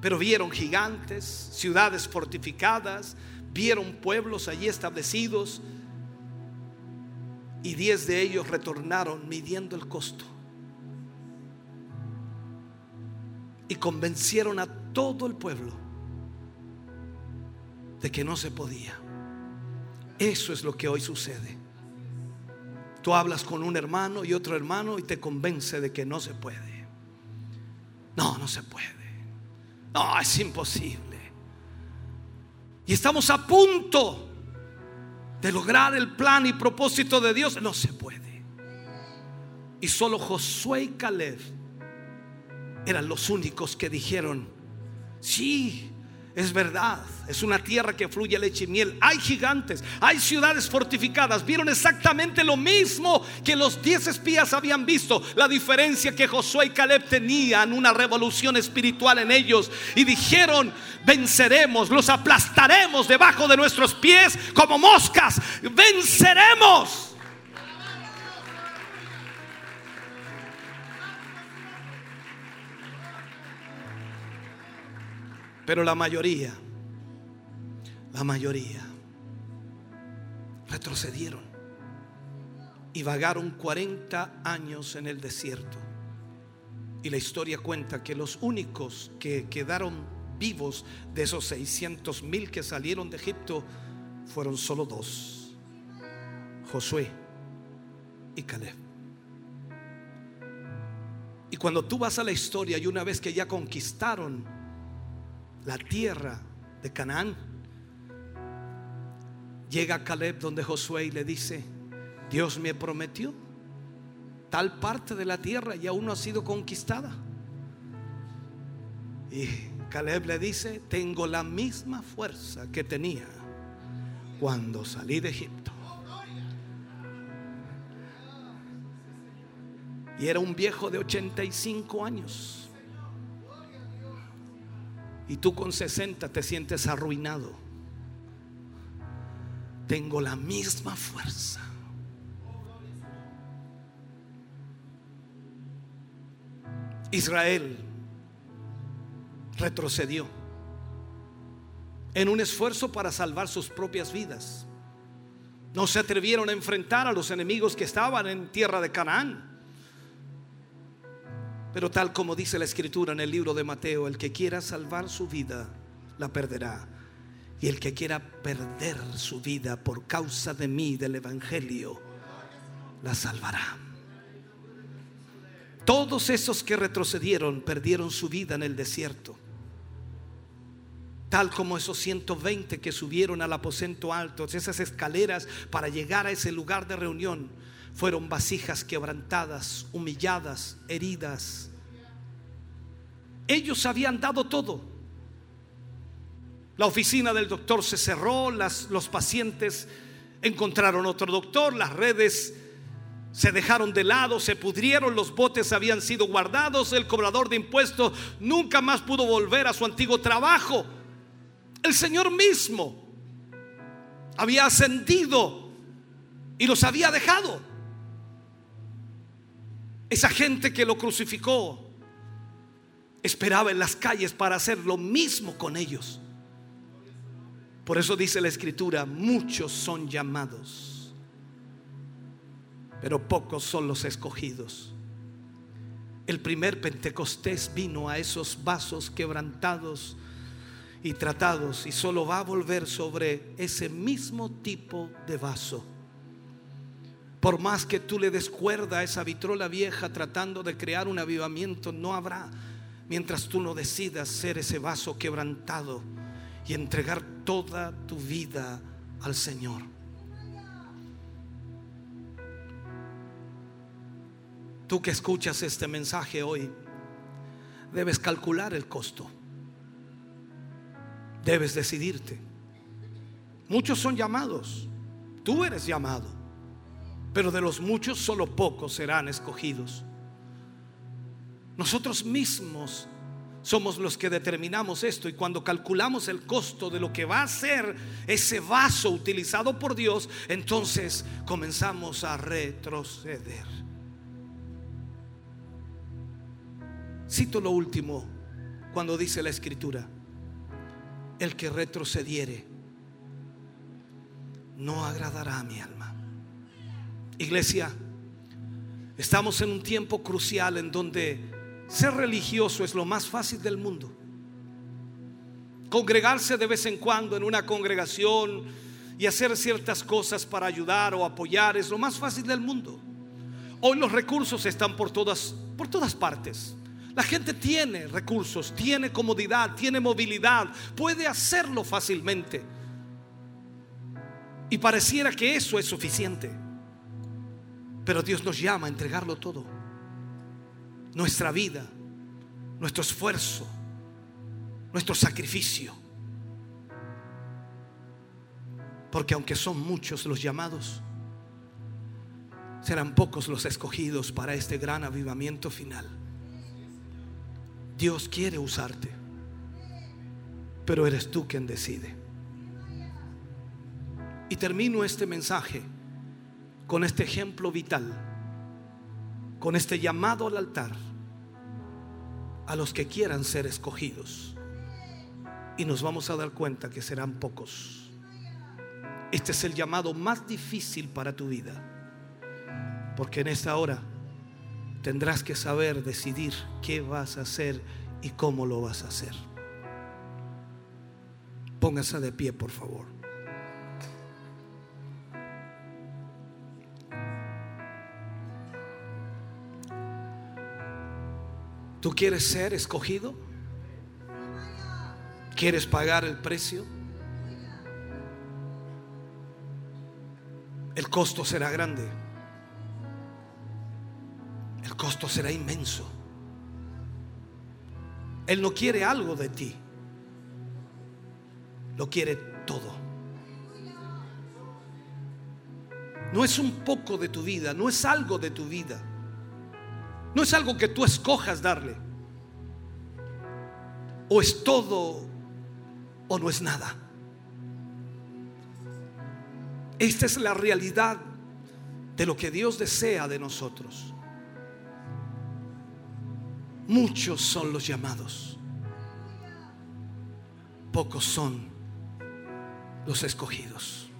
Pero vieron gigantes, ciudades fortificadas, vieron pueblos allí establecidos. Y diez de ellos retornaron midiendo el costo. Y convencieron a todo el pueblo de que no se podía. Eso es lo que hoy sucede. Tú hablas con un hermano y otro hermano y te convence de que no se puede. No, no se puede. No, es imposible. Y estamos a punto de lograr el plan y propósito de Dios. No se puede. Y solo Josué y Caleb eran los únicos que dijeron, sí, es verdad, es una tierra que fluye leche y miel. Hay gigantes, hay ciudades fortificadas. Vieron exactamente lo mismo que los diez espías habían visto. La diferencia que Josué y Caleb tenían una revolución espiritual en ellos. Y dijeron, venceremos, los aplastaremos debajo de nuestros pies como moscas. Venceremos. Pero la mayoría, la mayoría, retrocedieron y vagaron 40 años en el desierto. Y la historia cuenta que los únicos que quedaron vivos de esos 600 mil que salieron de Egipto fueron solo dos, Josué y Caleb. Y cuando tú vas a la historia y una vez que ya conquistaron la tierra de Canaán, llega Caleb donde Josué y le dice, Dios me prometió tal parte de la tierra y aún no ha sido conquistada. Y Caleb le dice, tengo la misma fuerza que tenía cuando salí de Egipto. Y era un viejo de 85 años. Y tú con 60 te sientes arruinado. Tengo la misma fuerza. Israel retrocedió en un esfuerzo para salvar sus propias vidas. No se atrevieron a enfrentar a los enemigos que estaban en tierra de Canaán. Pero tal como dice la escritura en el libro de Mateo, el que quiera salvar su vida, la perderá. Y el que quiera perder su vida por causa de mí, del Evangelio, la salvará. Todos esos que retrocedieron perdieron su vida en el desierto. Tal como esos 120 que subieron al aposento alto, esas escaleras para llegar a ese lugar de reunión, fueron vasijas quebrantadas, humilladas, heridas. Ellos habían dado todo. La oficina del doctor se cerró, las, los pacientes encontraron otro doctor, las redes se dejaron de lado, se pudrieron, los botes habían sido guardados, el cobrador de impuestos nunca más pudo volver a su antiguo trabajo. El Señor mismo había ascendido y los había dejado. Esa gente que lo crucificó esperaba en las calles para hacer lo mismo con ellos. Por eso dice la escritura, muchos son llamados, pero pocos son los escogidos. El primer Pentecostés vino a esos vasos quebrantados y tratados y solo va a volver sobre ese mismo tipo de vaso. Por más que tú le des cuerda a esa vitrola vieja tratando de crear un avivamiento, no habrá mientras tú no decidas ser ese vaso quebrantado y entregar toda tu vida al Señor. Tú que escuchas este mensaje hoy, debes calcular el costo. Debes decidirte. Muchos son llamados. Tú eres llamado. Pero de los muchos solo pocos serán escogidos. Nosotros mismos somos los que determinamos esto y cuando calculamos el costo de lo que va a ser ese vaso utilizado por Dios, entonces comenzamos a retroceder. Cito lo último cuando dice la escritura, el que retrocediere no agradará a mi alma. Iglesia, estamos en un tiempo crucial en donde ser religioso es lo más fácil del mundo. Congregarse de vez en cuando en una congregación y hacer ciertas cosas para ayudar o apoyar es lo más fácil del mundo. Hoy los recursos están por todas, por todas partes. La gente tiene recursos, tiene comodidad, tiene movilidad, puede hacerlo fácilmente. Y pareciera que eso es suficiente. Pero Dios nos llama a entregarlo todo nuestra vida, nuestro esfuerzo, nuestro sacrificio. Porque aunque son muchos los llamados, serán pocos los escogidos para este gran avivamiento final. Dios quiere usarte, pero eres tú quien decide. Y termino este mensaje con este ejemplo vital con este llamado al altar a los que quieran ser escogidos. Y nos vamos a dar cuenta que serán pocos. Este es el llamado más difícil para tu vida. Porque en esta hora tendrás que saber decidir qué vas a hacer y cómo lo vas a hacer. Póngase de pie, por favor. ¿Tú quieres ser escogido? ¿Quieres pagar el precio? El costo será grande. El costo será inmenso. Él no quiere algo de ti. Lo quiere todo. No es un poco de tu vida, no es algo de tu vida. No es algo que tú escojas darle. O es todo o no es nada. Esta es la realidad de lo que Dios desea de nosotros. Muchos son los llamados. Pocos son los escogidos.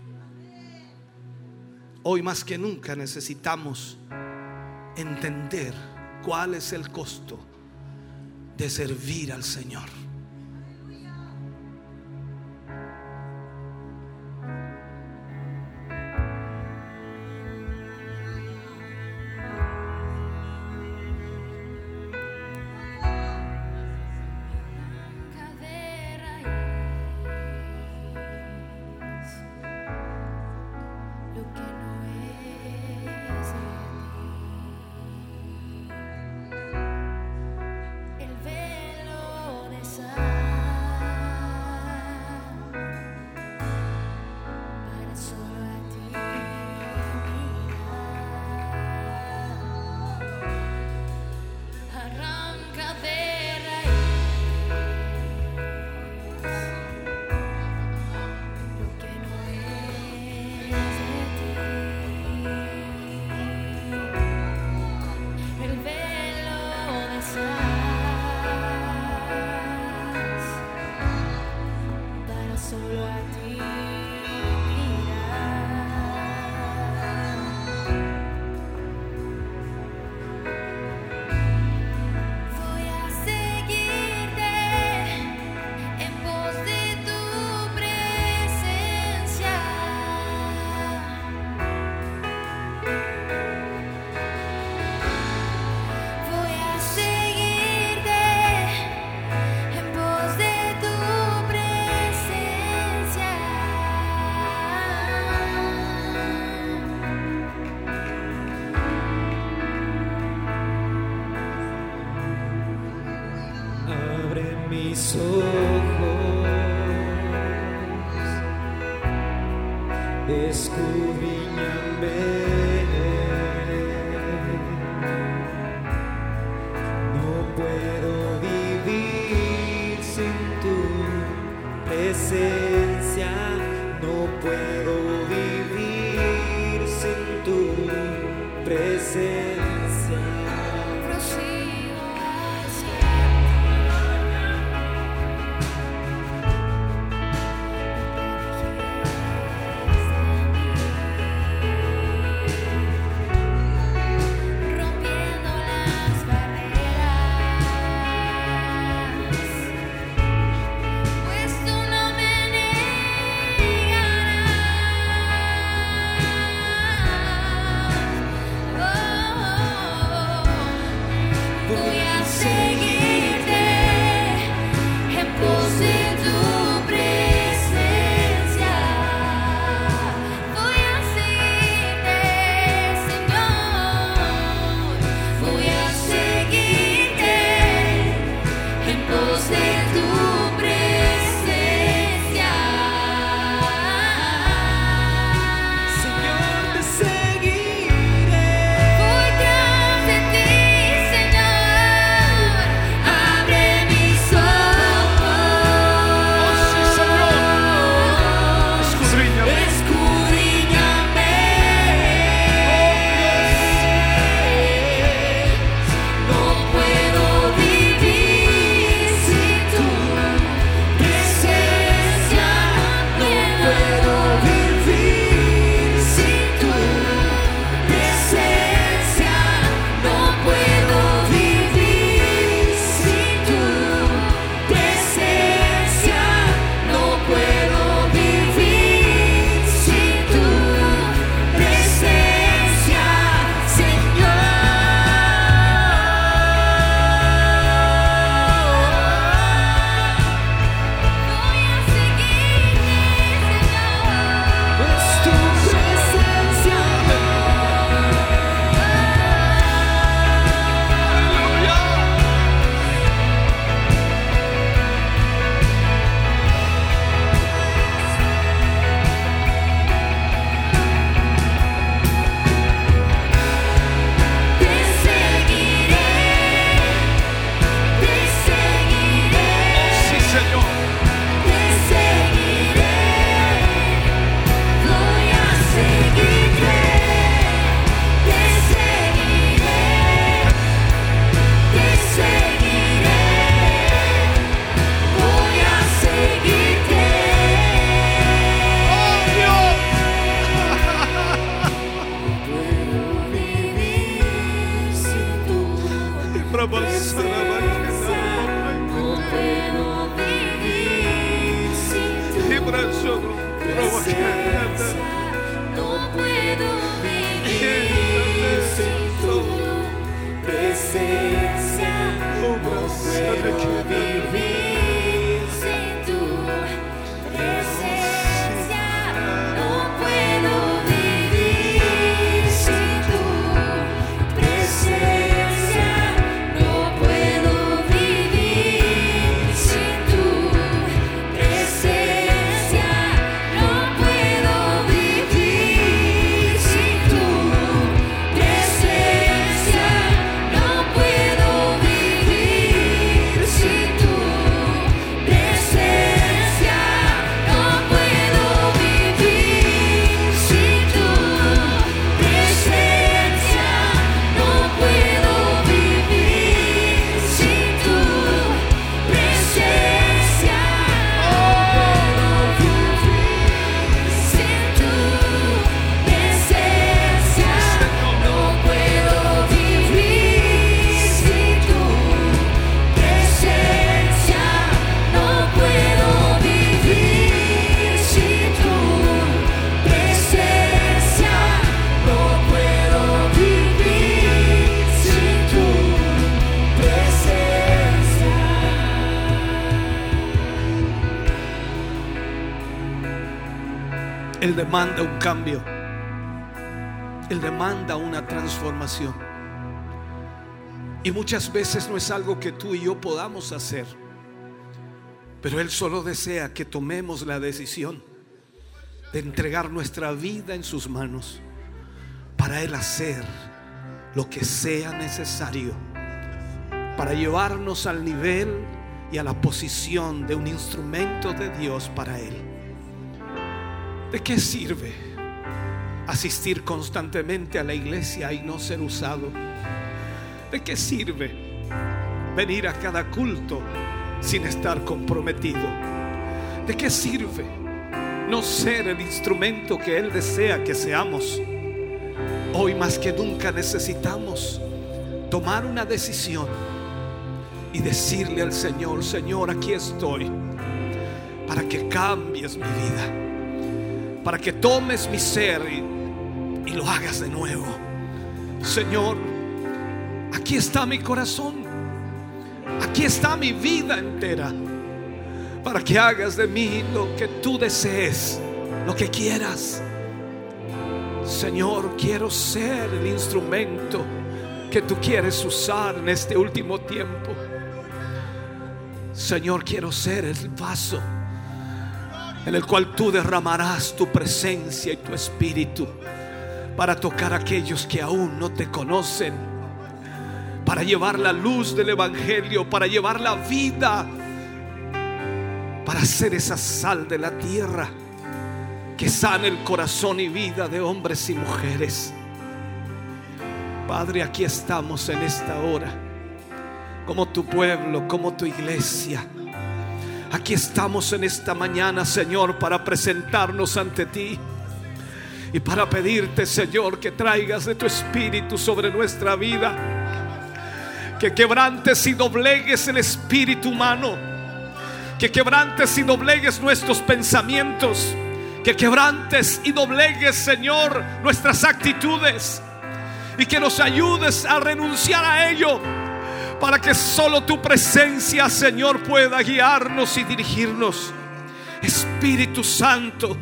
Hoy más que nunca necesitamos entender cuál es el costo de servir al Señor. Cambio. Él demanda una transformación. Y muchas veces no es algo que tú y yo podamos hacer. Pero Él solo desea que tomemos la decisión de entregar nuestra vida en sus manos para Él hacer lo que sea necesario para llevarnos al nivel y a la posición de un instrumento de Dios para Él. ¿De qué sirve asistir constantemente a la iglesia y no ser usado? ¿De qué sirve venir a cada culto sin estar comprometido? ¿De qué sirve no ser el instrumento que Él desea que seamos? Hoy más que nunca necesitamos tomar una decisión y decirle al Señor, Señor, aquí estoy para que cambies mi vida, para que tomes mi ser y, lo hagas de nuevo. Señor, aquí está mi corazón, aquí está mi vida entera, para que hagas de mí lo que tú desees, lo que quieras. Señor, quiero ser el instrumento que tú quieres usar en este último tiempo. Señor, quiero ser el vaso en el cual tú derramarás tu presencia y tu espíritu para tocar a aquellos que aún no te conocen, para llevar la luz del Evangelio, para llevar la vida, para ser esa sal de la tierra que sana el corazón y vida de hombres y mujeres. Padre, aquí estamos en esta hora, como tu pueblo, como tu iglesia. Aquí estamos en esta mañana, Señor, para presentarnos ante ti y para pedirte, Señor, que traigas de tu espíritu sobre nuestra vida. Que quebrantes y doblegues el espíritu humano. Que quebrantes y doblegues nuestros pensamientos. Que quebrantes y doblegues, Señor, nuestras actitudes. Y que nos ayudes a renunciar a ello para que solo tu presencia, Señor, pueda guiarnos y dirigirnos. Espíritu Santo,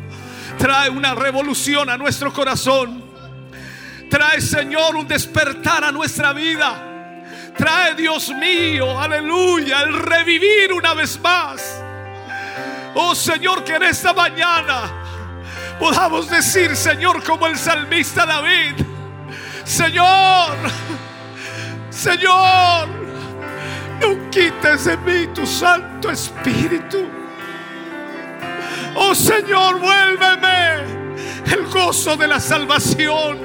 trae una revolución a nuestro corazón. Trae, Señor, un despertar a nuestra vida. Trae, Dios mío, aleluya, el revivir una vez más. Oh Señor, que en esta mañana podamos decir, Señor, como el salmista David, Señor, Señor, no quites de mí tu Santo Espíritu. Oh Señor, vuélveme el gozo de la salvación.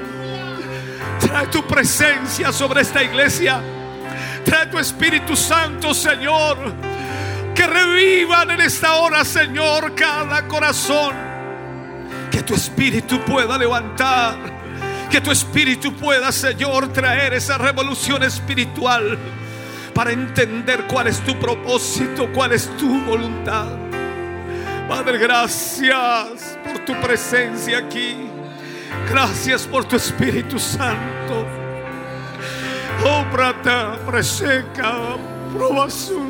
Trae tu presencia sobre esta iglesia. Trae tu Espíritu Santo, Señor. Que revivan en esta hora, Señor, cada corazón. Que tu Espíritu pueda levantar. Que tu Espíritu pueda, Señor, traer esa revolución espiritual para entender cuál es tu propósito, cuál es tu voluntad. Padre, gracias por tu presencia aquí. Gracias por tu Espíritu Santo. Oh, prata, preseca, proba su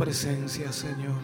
presencia, Señor.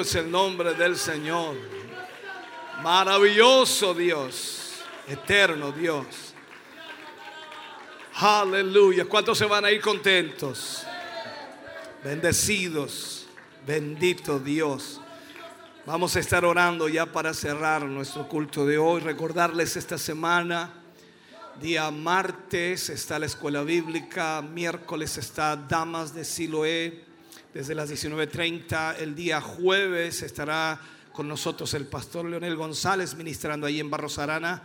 Es el nombre del Señor. Maravilloso Dios. Eterno Dios. Aleluya. ¿Cuántos se van a ir contentos? Bendecidos. Bendito Dios. Vamos a estar orando ya para cerrar nuestro culto de hoy. Recordarles esta semana. Día martes está la escuela bíblica, miércoles está Damas de Siloé desde las 19.30. El día jueves estará con nosotros el pastor Leonel González ministrando ahí en Barros Arana.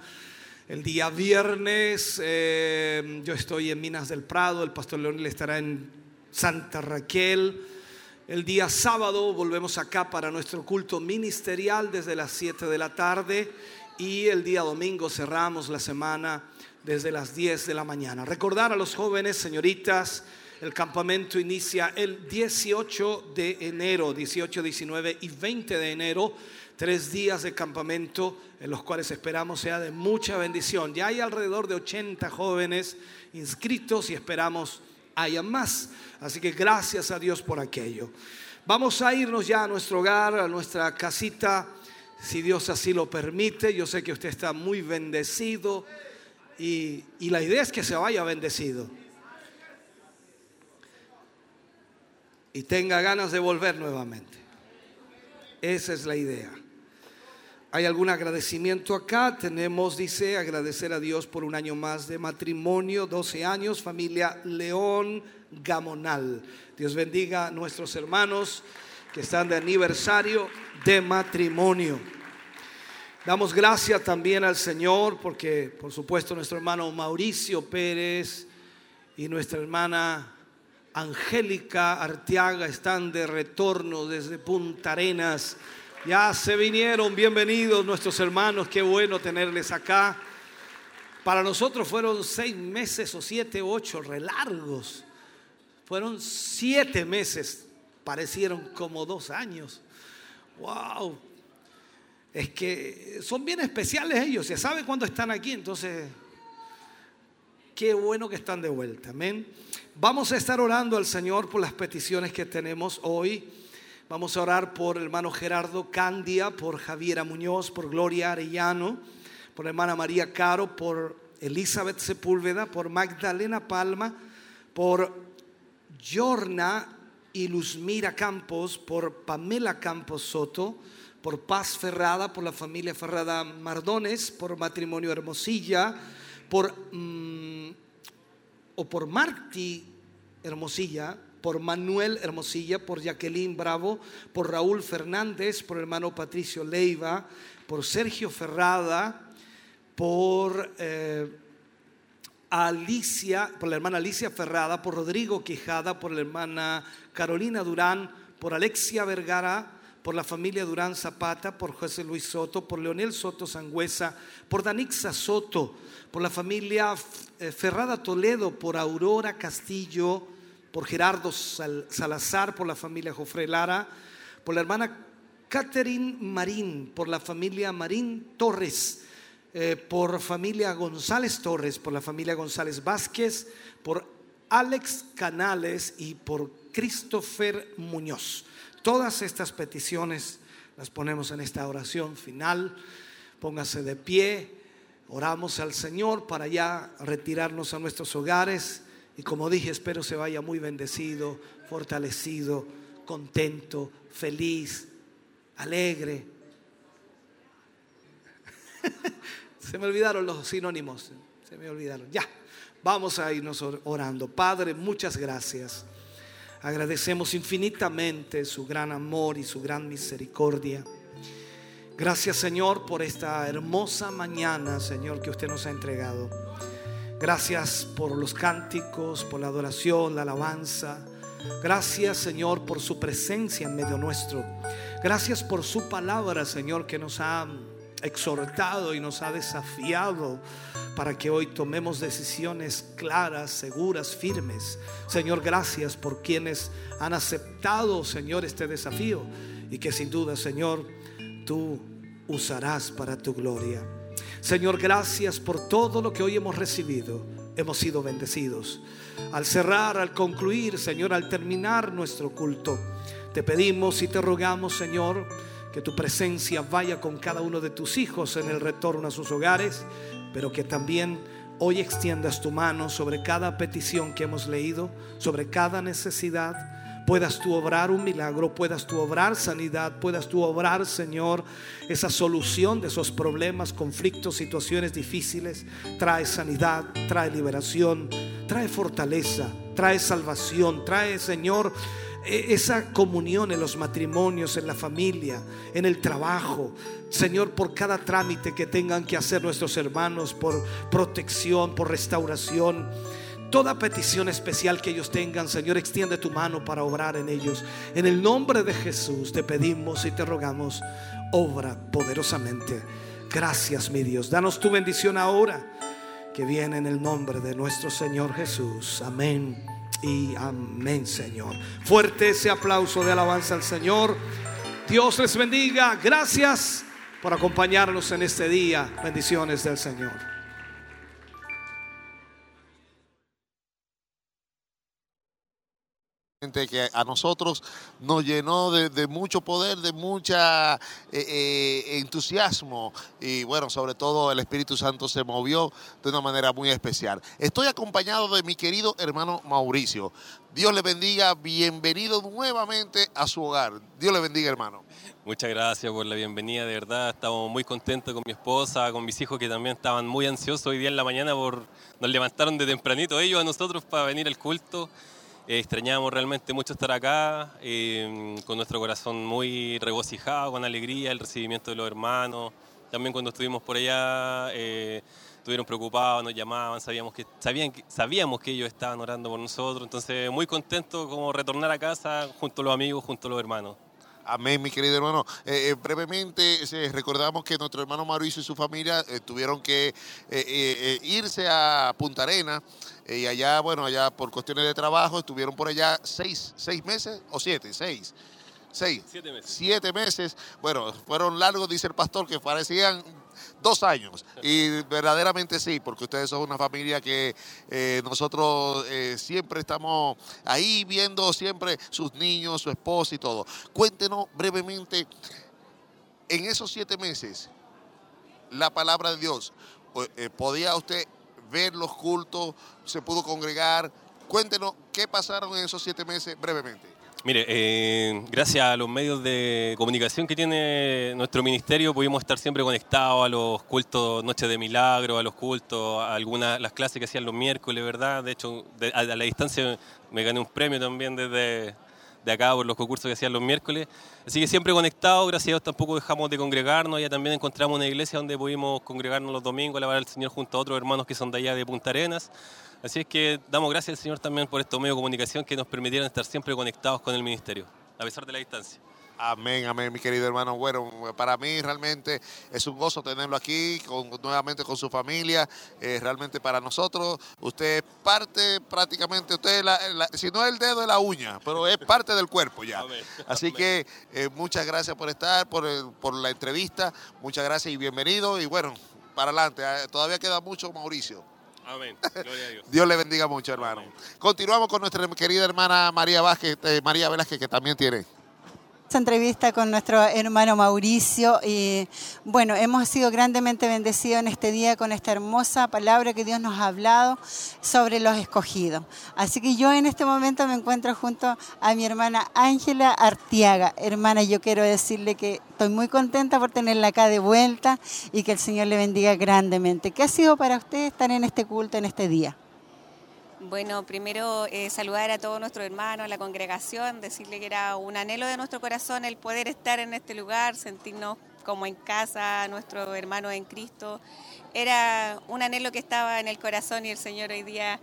El día viernes eh, yo estoy en Minas del Prado, el pastor Leonel estará en Santa Raquel. El día sábado volvemos acá para nuestro culto ministerial desde las 7 de la tarde y el día domingo cerramos la semana desde las 10 de la mañana. Recordar a los jóvenes, señoritas, el campamento inicia el 18 de enero, 18, 19 y 20 de enero. Tres días de campamento en los cuales esperamos sea de mucha bendición. Ya hay alrededor de 80 jóvenes inscritos y esperamos haya más. Así que gracias a Dios por aquello. Vamos a irnos ya a nuestro hogar, a nuestra casita, si Dios así lo permite. Yo sé que usted está muy bendecido y, y la idea es que se vaya bendecido. Y tenga ganas de volver nuevamente. Esa es la idea. ¿Hay algún agradecimiento acá? Tenemos, dice, agradecer a Dios por un año más de matrimonio, 12 años, familia León Gamonal. Dios bendiga a nuestros hermanos que están de aniversario de matrimonio. Damos gracias también al Señor porque, por supuesto, nuestro hermano Mauricio Pérez y nuestra hermana Angélica Arteaga están de retorno desde Punta Arenas. Ya se vinieron, bienvenidos nuestros hermanos, qué bueno tenerles acá. Para nosotros fueron seis meses o siete, ocho, re largos. Fueron siete meses, parecieron como dos años. ¡Wow! Es que son bien especiales ellos, se sabe cuándo están aquí, entonces Qué bueno que están de vuelta. Amén. Vamos a estar orando al Señor por las peticiones que tenemos hoy. Vamos a orar por el hermano Gerardo Candia, por Javiera Muñoz, por Gloria Arellano, por hermana María Caro, por Elizabeth Sepúlveda, por Magdalena Palma, por Yorna y Luzmira Campos, por Pamela Campos Soto, por Paz Ferrada, por la familia Ferrada Mardones, por Matrimonio Hermosilla, por, mm, o por Marti Hermosilla, por Manuel Hermosilla, por Jacqueline Bravo, por Raúl Fernández, por hermano Patricio Leiva, por Sergio Ferrada, por eh, Alicia, por la hermana Alicia Ferrada, por Rodrigo Quijada, por la hermana Carolina Durán, por Alexia Vergara, por la familia Durán Zapata, por José Luis Soto, por Leonel Soto Sangüesa, por Danixa Soto, por la familia eh, Ferrada Toledo, por Aurora Castillo, por Gerardo Sal- Salazar, por la familia Jofre Lara, por la hermana Catherine Marín, por la familia Marín Torres, eh, por familia González Torres, por la familia González Vázquez, por Alex Canales y por Christopher Muñoz. Todas estas peticiones las ponemos en esta oración final. Póngase de pie, oramos al Señor para ya retirarnos a nuestros hogares y como dije, espero se vaya muy bendecido, fortalecido, contento, feliz, alegre. Se me olvidaron los sinónimos, se me olvidaron. Ya, vamos a irnos or- orando. Padre, muchas gracias. Agradecemos infinitamente su gran amor y su gran misericordia. Gracias Señor por esta hermosa mañana, Señor, que usted nos ha entregado. Gracias por los cánticos, por la adoración, la alabanza. Gracias Señor por su presencia en medio nuestro. Gracias por su palabra, Señor, que nos ha exhortado y nos ha desafiado para que hoy tomemos decisiones claras, seguras, firmes. Señor, gracias por quienes han aceptado, Señor, este desafío y que sin duda, Señor, tú usarás para tu gloria. Señor, gracias por todo lo que hoy hemos recibido. Hemos sido bendecidos. Al cerrar, al concluir, Señor, al terminar nuestro culto, te pedimos y te rogamos, Señor, que tu presencia vaya con cada uno de tus hijos en el retorno a sus hogares, pero que también hoy extiendas tu mano sobre cada petición que hemos leído, sobre cada necesidad puedas tú obrar un milagro, puedas tú obrar sanidad, puedas tú obrar, Señor, esa solución de esos problemas, conflictos, situaciones difíciles. Trae sanidad, trae liberación, trae fortaleza, trae salvación, trae, Señor, esa comunión en los matrimonios, en la familia, en el trabajo. Señor, por cada trámite que tengan que hacer nuestros hermanos, por protección, por restauración. Toda petición especial que ellos tengan, Señor, extiende tu mano para obrar en ellos. En el nombre de Jesús te pedimos y te rogamos, obra poderosamente. Gracias, mi Dios. Danos tu bendición ahora, que viene en el nombre de nuestro Señor Jesús. Amén y amén, Señor. Fuerte ese aplauso de alabanza al Señor. Dios les bendiga. Gracias por acompañarnos en este día. Bendiciones del Señor. Que a nosotros nos llenó de, mucho poder, de mucha eh, eh, entusiasmo y bueno, sobre todo el Espíritu Santo se movió de una manera muy especial. Estoy acompañado de mi querido hermano Mauricio. Dios le bendiga, bienvenido nuevamente a su hogar. Dios le bendiga, hermano. Muchas gracias por la bienvenida, de verdad. Estamos muy contentos con mi esposa, con mis hijos que también estaban muy ansiosos hoy día en la mañana por nos levantaron de tempranito ellos a nosotros para venir al culto. Eh, extrañamos realmente mucho estar acá, eh, con nuestro corazón muy regocijado, con alegría, el recibimiento de los hermanos. También cuando estuvimos por allá, eh, estuvieron preocupados, nos llamaban, sabíamos que, sabían, sabíamos que ellos estaban orando por nosotros. Entonces, muy contentos como retornar a casa junto a los amigos, junto a los hermanos. Amén, mi querido hermano. Eh, eh, brevemente, recordamos que nuestro hermano Mauricio y su familia eh, tuvieron que eh, irse a Punta Arena y allá, bueno, allá por cuestiones de trabajo, estuvieron por allá seis, seis meses o siete, seis. Seis. Siete meses. Siete meses. Bueno, fueron largos, dice el pastor, que parecían dos años. Y verdaderamente sí, porque ustedes son una familia que eh, nosotros eh, siempre estamos ahí viendo siempre sus niños, su esposa y todo. Cuéntenos brevemente, en esos siete meses, la palabra de Dios, eh, ¿podía usted ver los cultos? ¿Se pudo congregar? Cuéntenos qué pasaron en esos siete meses brevemente. Mire, eh, gracias a los medios de comunicación que tiene nuestro ministerio pudimos estar siempre conectados a los cultos Noches de Milagro, a los cultos, a algunas las clases que hacían los miércoles, ¿verdad? De hecho, de- a, a la distancia me gané un premio también desde de acá por los concursos que hacían los miércoles. Así que siempre conectados, gracias a Dios tampoco dejamos de congregarnos. Ya también encontramos una iglesia donde pudimos congregarnos los domingos, alabar al Señor junto a otros hermanos que son de allá de Punta Arenas. Así es que damos gracias al Señor también por estos medios de comunicación que nos permitieron estar siempre conectados con el ministerio, a pesar de la distancia. Amén, amén, mi querido hermano. Bueno, para mí realmente es un gozo tenerlo aquí, con- nuevamente con su familia. Eh, realmente para nosotros, usted es parte prácticamente, usted, la- la- si no es el dedo, es la uña, pero es parte del cuerpo ya. Amén. Así que eh, muchas gracias por estar, por, el- por la entrevista. Muchas gracias y bienvenido. Y bueno, para adelante. Eh, Todavía queda mucho, Mauricio. Amén. Gloria a Dios. Dios le bendiga mucho, hermano. Continuamos con nuestra querida hermana María Vázquez, eh, María Velázquez, que también tiene. Esta entrevista con nuestro hermano Mauricio y bueno, hemos sido grandemente bendecidos en este día con esta hermosa palabra que Dios nos ha hablado sobre los escogidos. Así que yo en este momento me encuentro junto a mi hermana Ángela Artiaga. Hermana, yo quiero decirle que estoy muy contenta por tenerla acá de vuelta y que el Señor le bendiga grandemente. ¿Qué ha sido para usted estar en este culto en este día? Bueno, primero eh, saludar a todos nuestros hermanos, a la congregación, decirle que era un anhelo de nuestro corazón el poder estar en este lugar, sentirnos como en casa, nuestros hermanos en Cristo. Era un anhelo que estaba en el corazón y el Señor hoy día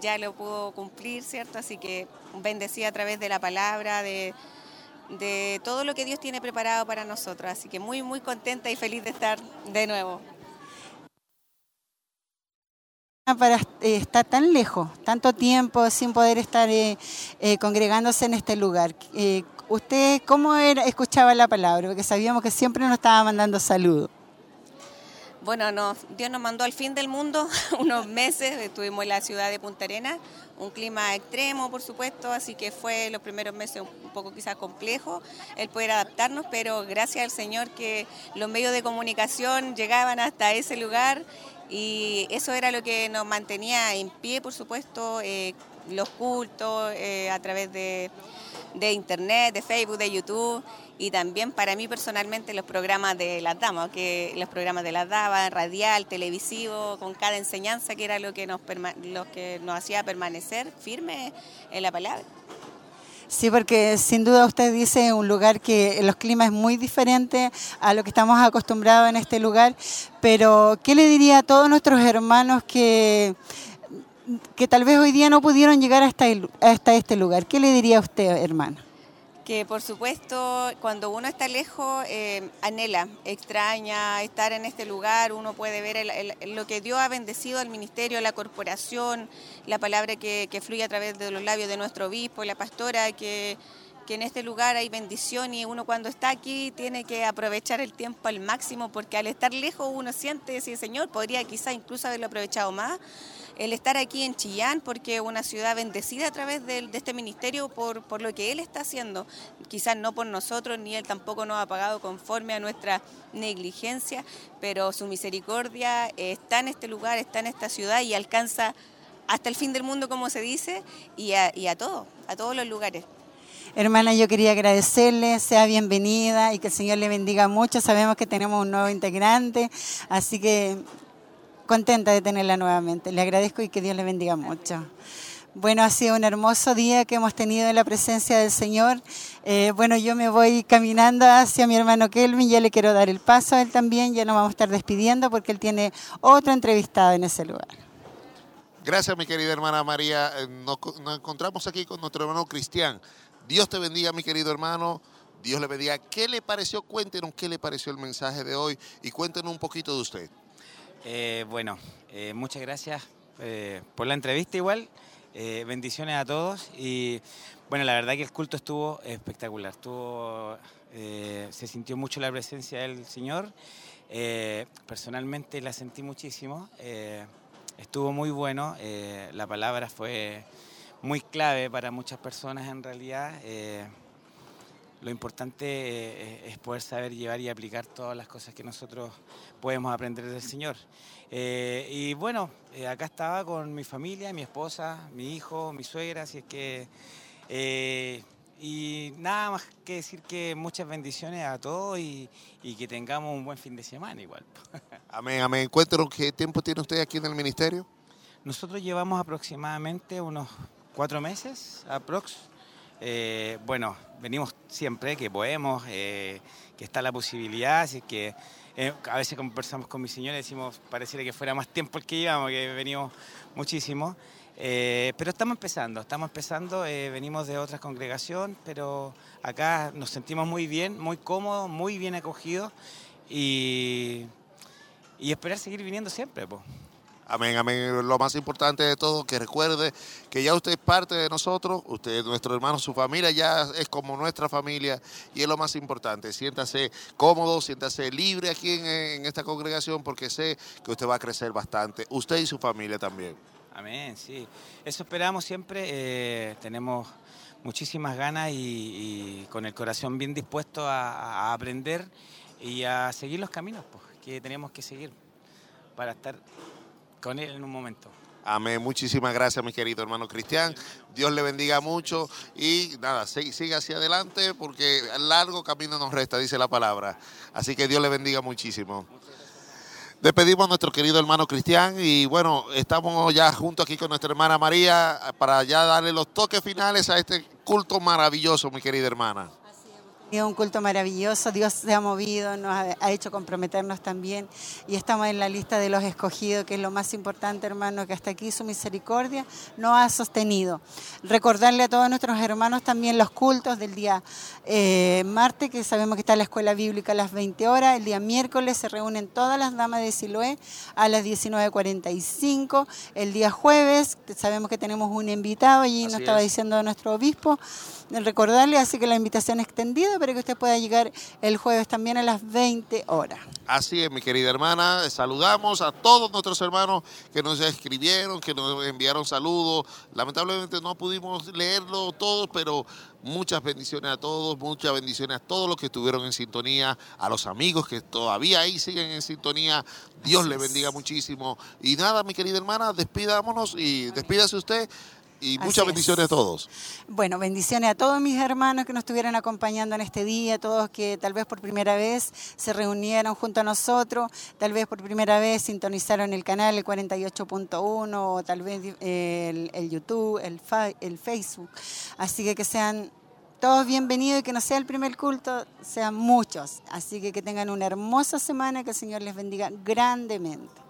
ya lo pudo cumplir, ¿cierto? Así que bendecida a través de la palabra, de, de todo lo que Dios tiene preparado para nosotros. Así que muy, muy contenta y feliz de estar de nuevo. Para eh, estar tan lejos, tanto tiempo sin poder estar eh, eh, congregándose en este lugar. ¿usted cómo escuchaba la palabra? Porque sabíamos que siempre nos estaba mandando saludos. Bueno, Dios nos mandó al fin del mundo unos meses, estuvimos en la ciudad de Punta Arenas, un clima extremo, por supuesto, así que fue los primeros meses un poco quizás complejo el poder adaptarnos, pero gracias al Señor que los medios de comunicación llegaban hasta ese lugar y eso era lo que nos mantenía en pie, por supuesto, eh, los cultos eh, a través de, de internet, de Facebook, de YouTube y también para mí personalmente los programas de las damas, que los programas de las damas, radial, televisivo, con cada enseñanza que era lo que nos, lo que nos hacía permanecer firmes en la palabra. Sí, porque sin duda usted dice un lugar que los climas es muy diferente a lo que estamos acostumbrados en este lugar, pero ¿qué le diría a todos nuestros hermanos que, que tal vez hoy día no pudieron llegar hasta, hasta este lugar? ¿Qué le diría a usted, hermano? Que por supuesto, cuando uno está lejos, eh, anhela, extraña estar en este lugar, uno puede ver el- el- lo que Dios ha bendecido al ministerio, la corporación, la palabra que, que fluye a través de los labios de nuestro obispo, la pastora, que, que en este lugar hay bendición y uno cuando está aquí tiene que aprovechar el tiempo al máximo, porque al estar lejos uno siente, sí Señor, podría quizá incluso haberlo aprovechado más el estar aquí en Chillán, porque es una ciudad bendecida a través de, este ministerio por, por lo que Él está haciendo. Quizás no por nosotros, ni Él tampoco nos ha pagado conforme a nuestra negligencia, pero su misericordia está en este lugar, está en esta ciudad y alcanza hasta el fin del mundo, como se dice, y a, y a todos, a todos los lugares. Hermana, yo quería agradecerle, sea bienvenida y que el Señor le bendiga mucho. Sabemos que tenemos un nuevo integrante, así que contenta de tenerla nuevamente. Le agradezco y que Dios le bendiga mucho. Bueno, ha sido un hermoso día que hemos tenido en la presencia del Señor. Eh, bueno, yo me voy caminando hacia mi hermano Kelvin, ya le quiero dar el paso a él también, ya nos vamos a estar despidiendo porque él tiene otro entrevistado en ese lugar. Gracias, mi querida hermana María. Eh, Nos, encontramos aquí con nuestro hermano Cristian. Dios te bendiga, mi querido hermano. Dios le bendiga. ¿Qué le pareció? Cuéntenos qué le pareció el mensaje de hoy y cuéntenos un poquito de usted. Eh, bueno, eh, muchas gracias eh, por la entrevista igual. Bendiciones a todos y bueno, la verdad que el culto estuvo espectacular. Estuvo, se sintió mucho la presencia del Señor. Personalmente la sentí muchísimo. Estuvo muy bueno. la palabra fue muy clave para muchas personas en realidad. Lo importante eh, es poder saber llevar y aplicar todas las cosas que nosotros podemos aprender del Señor. Eh, y bueno, eh, acá estaba con mi familia, mi esposa, mi hijo, mi suegra, así es que... eh, y nada más que decir que muchas bendiciones a todos y, y que tengamos un buen fin de semana igual. Amén, amén. Cuéntenos qué tiempo tiene usted aquí en el ministerio. Nosotros llevamos aproximadamente unos cuatro meses, aprox. Bueno, venimos siempre que podemos, eh, que está la posibilidad, así que eh, a veces conversamos con mi señora y decimos, pareciera que fuera más tiempo el que llevamos, que venimos muchísimo. Eh, pero estamos empezando, estamos empezando, venimos de otra congregación, pero acá nos sentimos muy bien, muy cómodos, muy bien acogidos y, y esperar seguir viniendo siempre. pues. Amén, amén. Lo más importante de todo, que recuerde que ya usted es parte de nosotros, usted es nuestro hermano, su familia ya es como nuestra familia y es lo más importante. Siéntase cómodo, siéntase libre aquí en, esta congregación porque sé que usted va a crecer bastante, usted y su familia también. Amén, sí. Eso esperamos siempre. eh, tenemos muchísimas ganas y, con el corazón bien dispuesto a, a aprender y a seguir los caminos pues, que tenemos que seguir para estar con Él en un momento. Amén. Muchísimas gracias, mi querido hermano Cristian. Dios le bendiga mucho y nada, sig- siga hacia adelante porque largo camino nos resta, dice la palabra. Así que Dios le bendiga muchísimo. Despedimos a nuestro querido hermano Cristian y bueno, estamos ya junto aquí con nuestra hermana María para ya darle los toques finales a este culto maravilloso, mi querida hermana. Un culto maravilloso, Dios se ha movido, nos ha, hecho comprometernos también y estamos en la lista de los escogidos, que es lo más importante, hermano, que hasta aquí su misericordia nos ha sostenido. Recordarle a todos nuestros hermanos también los cultos del día eh, martes, que sabemos que está la escuela bíblica a las 20 horas, el día miércoles se reúnen todas las damas de Siloé a las 19.45, el día jueves sabemos que tenemos un invitado, allí nos estaba es. diciendo nuestro obispo, recordarle, así que la invitación extendida para que usted pueda llegar el jueves también a las 20 horas. Así es, mi querida hermana. Saludamos a todos nuestros hermanos que nos escribieron, que nos enviaron saludos. Lamentablemente no pudimos leerlo todos, pero muchas bendiciones a todos, muchas bendiciones a todos los que estuvieron en sintonía, a los amigos que todavía ahí siguen en sintonía. Dios les es. bendiga muchísimo. Y nada, mi querida hermana, despidámonos y despídase usted. Y Así muchas es. bendiciones a todos. Bueno, bendiciones a todos mis hermanos que nos estuvieron acompañando en este día, todos que tal vez por primera vez se reunieron junto a nosotros, tal vez por primera vez sintonizaron el canal, el 48.1, o tal vez eh, el, el YouTube, el, fa- el Facebook. Así que que sean todos bienvenidos y que no sea el primer culto, sean muchos. Así que que tengan una hermosa semana, que el Señor les bendiga grandemente.